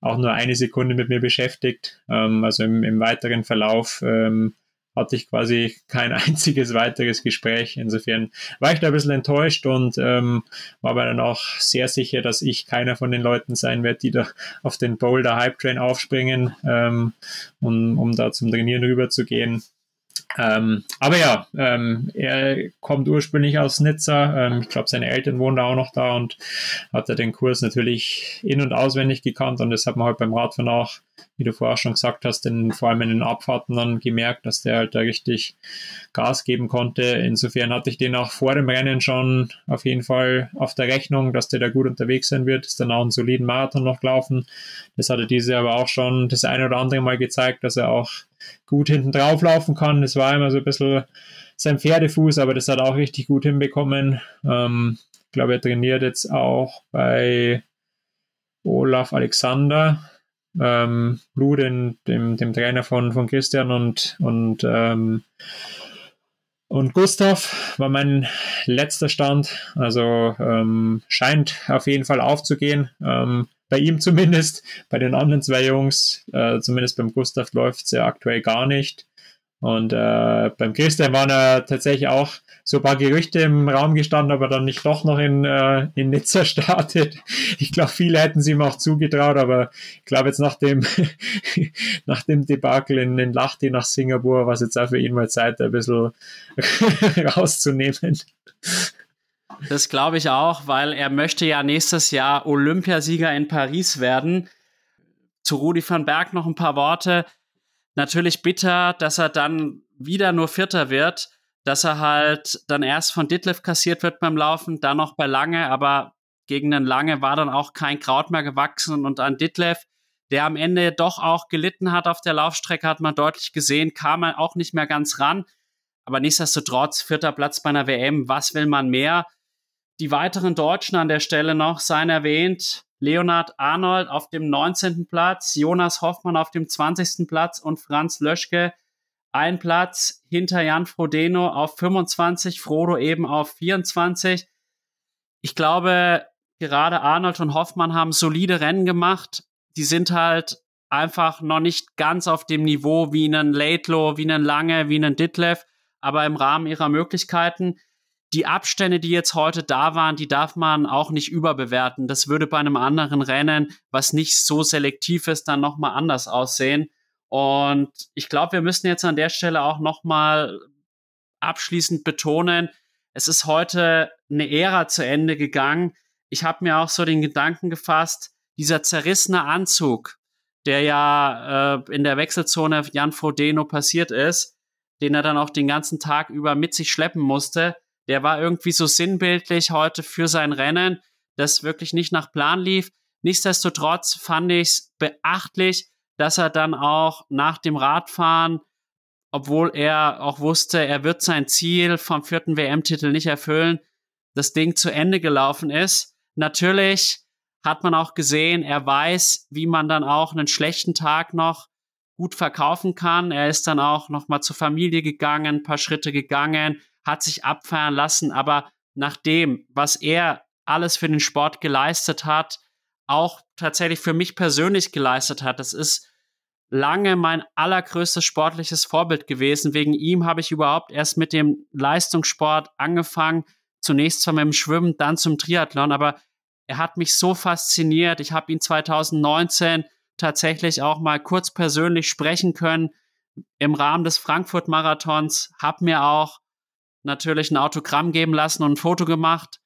auch nur eine Sekunde mit mir beschäftigt. Ähm, also im, im weiteren Verlauf ähm, hatte ich quasi kein einziges weiteres Gespräch. Insofern war ich da ein bisschen enttäuscht und ähm, war aber dann auch sehr sicher, dass ich keiner von den Leuten sein werde, die da auf den Boulder Hype Train aufspringen, ähm, um, um da zum Trainieren rüber zu gehen. Ähm, aber ja, ähm, er kommt ursprünglich aus Nizza. Ähm, ich glaube, seine Eltern wohnen da auch noch da und hat er den Kurs natürlich in- und auswendig gekannt. Und das hat man halt beim Radfahren auch, wie du vorher schon gesagt hast, in, vor allem in den Abfahrten dann gemerkt, dass der halt da richtig Gas geben konnte. Insofern hatte ich den auch vor dem Rennen schon auf jeden Fall auf der Rechnung, dass der da gut unterwegs sein wird. Ist dann auch einen soliden Marathon noch gelaufen. Das hatte diese aber auch schon das eine oder andere Mal gezeigt, dass er auch gut hinten drauf laufen kann. Das war immer so ein bisschen sein Pferdefuß, aber das hat er auch richtig gut hinbekommen. Ähm, ich glaube, er trainiert jetzt auch bei Olaf Alexander, ähm, Blue, dem, dem Trainer von, von Christian und, und, ähm, und Gustav war mein letzter Stand. Also ähm, scheint auf jeden Fall aufzugehen. Ähm, bei ihm zumindest. Bei den anderen zwei Jungs, äh, zumindest beim Gustav läuft es ja aktuell gar nicht. Und äh, beim Christian waren ja tatsächlich auch so ein paar Gerüchte im Raum gestanden, aber dann nicht doch noch in, äh, in Nizza startet. Ich glaube, viele hätten sie ihm auch zugetraut, aber ich glaube jetzt nach dem, nach dem Debakel in, in Lahti nach Singapur war es jetzt auch für ihn mal Zeit, ein bisschen rauszunehmen. Das glaube ich auch, weil er möchte ja nächstes Jahr Olympiasieger in Paris werden. Zu Rudi van Berg noch ein paar Worte. Natürlich bitter, dass er dann wieder nur Vierter wird, dass er halt dann erst von Ditlev kassiert wird beim Laufen, dann noch bei Lange, aber gegen den Lange war dann auch kein Kraut mehr gewachsen und an Ditlev, der am Ende doch auch gelitten hat auf der Laufstrecke, hat man deutlich gesehen, kam er auch nicht mehr ganz ran. Aber nichtsdestotrotz, vierter Platz bei einer WM, was will man mehr? Die weiteren Deutschen an der Stelle noch seien erwähnt. Leonard Arnold auf dem 19. Platz, Jonas Hoffmann auf dem 20. Platz und Franz Löschke ein Platz hinter Jan Frodeno auf 25, Frodo eben auf 24. Ich glaube, gerade Arnold und Hoffmann haben solide Rennen gemacht. Die sind halt einfach noch nicht ganz auf dem Niveau wie einen Laidlow, wie einen Lange, wie einen Ditlev, aber im Rahmen ihrer Möglichkeiten. Die Abstände, die jetzt heute da waren, die darf man auch nicht überbewerten. Das würde bei einem anderen Rennen, was nicht so selektiv ist, dann nochmal anders aussehen. Und ich glaube, wir müssen jetzt an der Stelle auch nochmal abschließend betonen, es ist heute eine Ära zu Ende gegangen. Ich habe mir auch so den Gedanken gefasst, dieser zerrissene Anzug, der ja äh, in der Wechselzone Jan Frodeno passiert ist, den er dann auch den ganzen Tag über mit sich schleppen musste, der war irgendwie so sinnbildlich heute für sein Rennen, das wirklich nicht nach Plan lief. Nichtsdestotrotz fand ich es beachtlich, dass er dann auch nach dem Radfahren obwohl er auch wusste, er wird sein Ziel vom vierten WM-Titel nicht erfüllen, das Ding zu Ende gelaufen ist. Natürlich hat man auch gesehen, er weiß, wie man dann auch einen schlechten Tag noch gut verkaufen kann. Er ist dann auch noch mal zur Familie gegangen, ein paar Schritte gegangen, hat sich abfeiern lassen, aber nach dem, was er alles für den Sport geleistet hat, auch tatsächlich für mich persönlich geleistet hat, das ist lange mein allergrößtes sportliches Vorbild gewesen. Wegen ihm habe ich überhaupt erst mit dem Leistungssport angefangen. Zunächst zwar mit dem Schwimmen, dann zum Triathlon, aber er hat mich so fasziniert. Ich habe ihn 2019 tatsächlich auch mal kurz persönlich sprechen können im Rahmen des Frankfurt-Marathons. Habe mir auch natürlich ein Autogramm geben lassen und ein Foto gemacht.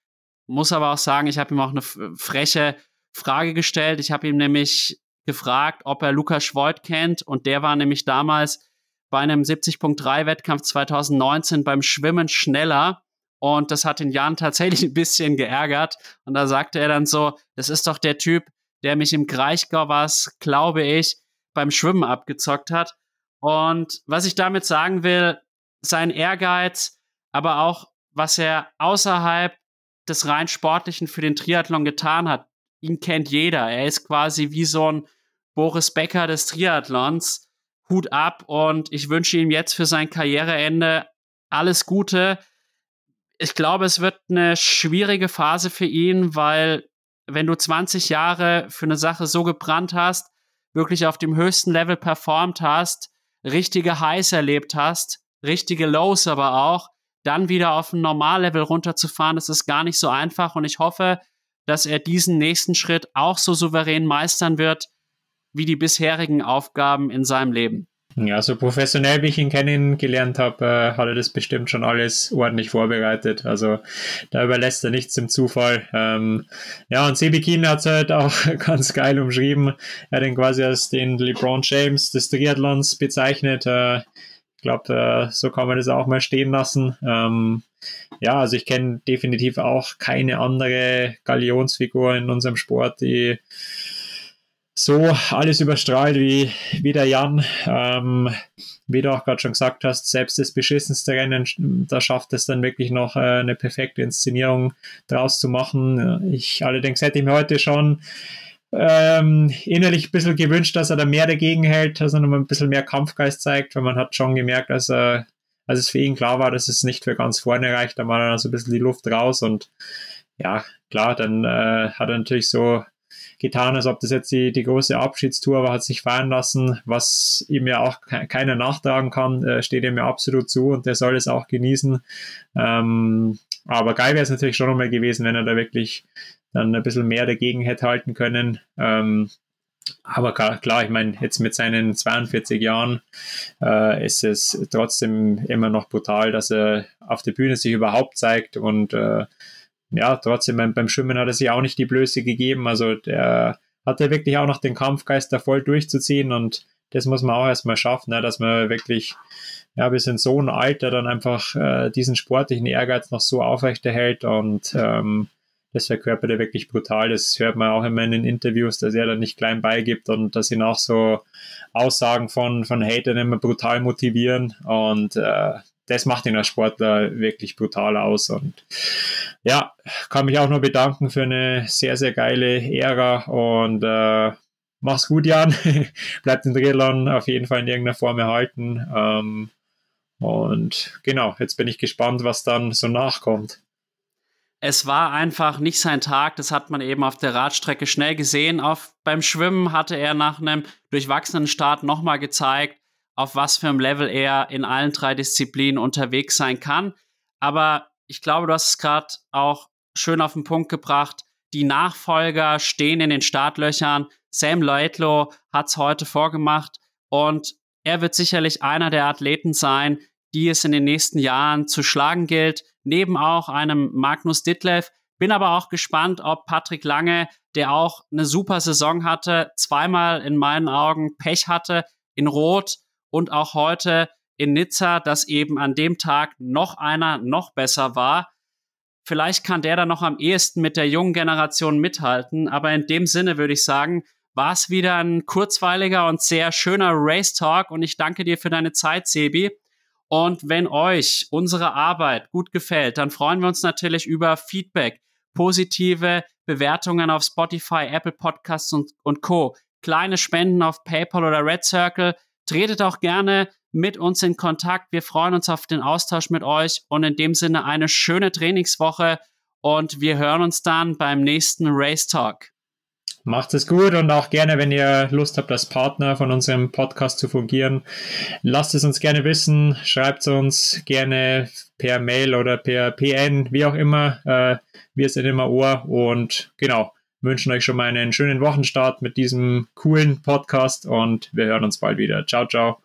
Muss aber auch sagen, ich habe ihm auch eine freche Frage gestellt. Ich habe ihm nämlich gefragt, ob er Lukas Schwoid kennt. Und der war nämlich damals bei einem 70.3 Wettkampf 2019 beim Schwimmen schneller. Und das hat den Jan tatsächlich ein bisschen geärgert. Und da sagte er dann so, das ist doch der Typ, der mich im Kraichgau was, glaube ich, beim Schwimmen abgezockt hat. Und was ich damit sagen will, sein Ehrgeiz, aber auch was er außerhalb des rein sportlichen für den Triathlon getan hat, ihn kennt jeder. Er ist quasi wie so ein Boris Becker des Triathlons. Hut ab und ich wünsche ihm jetzt für sein Karriereende alles Gute. Ich glaube, es wird eine schwierige Phase für ihn, weil wenn du 20 Jahre für eine Sache so gebrannt hast, wirklich auf dem höchsten Level performt hast, richtige Highs erlebt hast, richtige Lows aber auch, dann wieder auf ein Normallevel runterzufahren, das ist gar nicht so einfach und ich hoffe, dass er diesen nächsten Schritt auch so souverän meistern wird wie die bisherigen Aufgaben in seinem Leben. Ja, so professionell, wie ich ihn kennengelernt habe, äh, hat er das bestimmt schon alles ordentlich vorbereitet. Also da überlässt er nichts dem Zufall. Ähm, ja, und Sebi Kien hat es halt auch ganz geil umschrieben. Er hat ihn quasi als den LeBron James des Triathlons bezeichnet. Äh, glaube, so kann man das auch mal stehen lassen. Ähm, ja, also ich kenne definitiv auch keine andere Galionsfigur in unserem Sport, die so alles überstrahlt wie, wie der Jan. Ähm, wie du auch gerade schon gesagt hast, selbst das beschissenste Rennen, da schafft es dann wirklich noch äh, eine perfekte Inszenierung draus zu machen. Ich allerdings hätte ich mir heute schon ähm, innerlich ein bisschen gewünscht, dass er da mehr dagegen hält, dass er nochmal ein bisschen mehr Kampfgeist zeigt, weil man hat schon gemerkt, dass er als es für ihn klar war, dass es nicht für ganz vorne reicht, da war dann so ein bisschen die Luft raus und ja, klar, dann äh, hat er natürlich so getan, als ob das jetzt die, die große Abschiedstour war, hat sich feiern lassen, was ihm ja auch ke keiner nachtragen kann, äh, steht ihm ja absolut zu und der soll es auch genießen. Ähm, aber geil wäre es natürlich schon nochmal gewesen, wenn er da wirklich dann ein bisschen mehr dagegen hätte halten können. Ähm, aber klar, klar, ich meine, jetzt mit seinen 42 Jahren äh, ist es trotzdem immer noch brutal, dass er auf der Bühne sich überhaupt zeigt und äh, ja, trotzdem beim, beim Schwimmen hat er sich auch nicht die Blöße gegeben. Also der hatte wirklich auch noch den Kampfgeist da voll durchzuziehen und das muss man auch erstmal schaffen, ne, dass man wirklich ja, bis in so ein Alter dann einfach äh, diesen sportlichen Ehrgeiz noch so aufrechterhält und ähm, das verkörpert er wirklich brutal. Das hört man auch immer in den Interviews, dass er da nicht klein beigibt und dass ihn auch so Aussagen von, von Hatern immer brutal motivieren und äh, das macht ihn als Sportler wirklich brutal aus. Und ja, kann mich auch nur bedanken für eine sehr, sehr geile Ära und äh, mach's gut, Jan. Bleibt den Triathlon auf jeden Fall in irgendeiner Form erhalten. Ähm, und genau, jetzt bin ich gespannt, was dann so nachkommt. Es war einfach nicht sein Tag. Das hat man eben auf der Radstrecke schnell gesehen. Auf, beim Schwimmen hatte er nach einem durchwachsenen Start nochmal gezeigt, auf was für einem Level er in allen drei Disziplinen unterwegs sein kann. Aber ich glaube, du hast es gerade auch schön auf den Punkt gebracht. Die Nachfolger stehen in den Startlöchern. Sam Leitlow hat es heute vorgemacht und er wird sicherlich einer der Athleten sein, die es in den nächsten Jahren zu schlagen gilt, neben auch einem Magnus Ditlev. Bin aber auch gespannt, ob Patrick Lange, der auch eine super Saison hatte, zweimal in meinen Augen Pech hatte in Rot und auch heute in Nizza, dass eben an dem Tag noch einer noch besser war. Vielleicht kann der dann noch am ehesten mit der jungen Generation mithalten, aber in dem Sinne würde ich sagen, war es wieder ein kurzweiliger und sehr schöner Race Talk und ich danke dir für deine Zeit, Sebi. Und wenn euch unsere Arbeit gut gefällt, dann freuen wir uns natürlich über Feedback, positive Bewertungen auf Spotify, Apple Podcasts und, und Co. Kleine Spenden auf PayPal oder Red Circle. Tretet auch gerne mit uns in Kontakt. Wir freuen uns auf den Austausch mit euch und in dem Sinne eine schöne Trainingswoche und wir hören uns dann beim nächsten Race Talk. Macht es gut und auch gerne, wenn ihr Lust habt, als Partner von unserem Podcast zu fungieren, lasst es uns gerne wissen, schreibt es uns gerne per Mail oder per PN, wie auch immer. Äh, wir sind immer Ohr und genau, wünschen euch schon mal einen schönen Wochenstart mit diesem coolen Podcast und wir hören uns bald wieder. Ciao, ciao.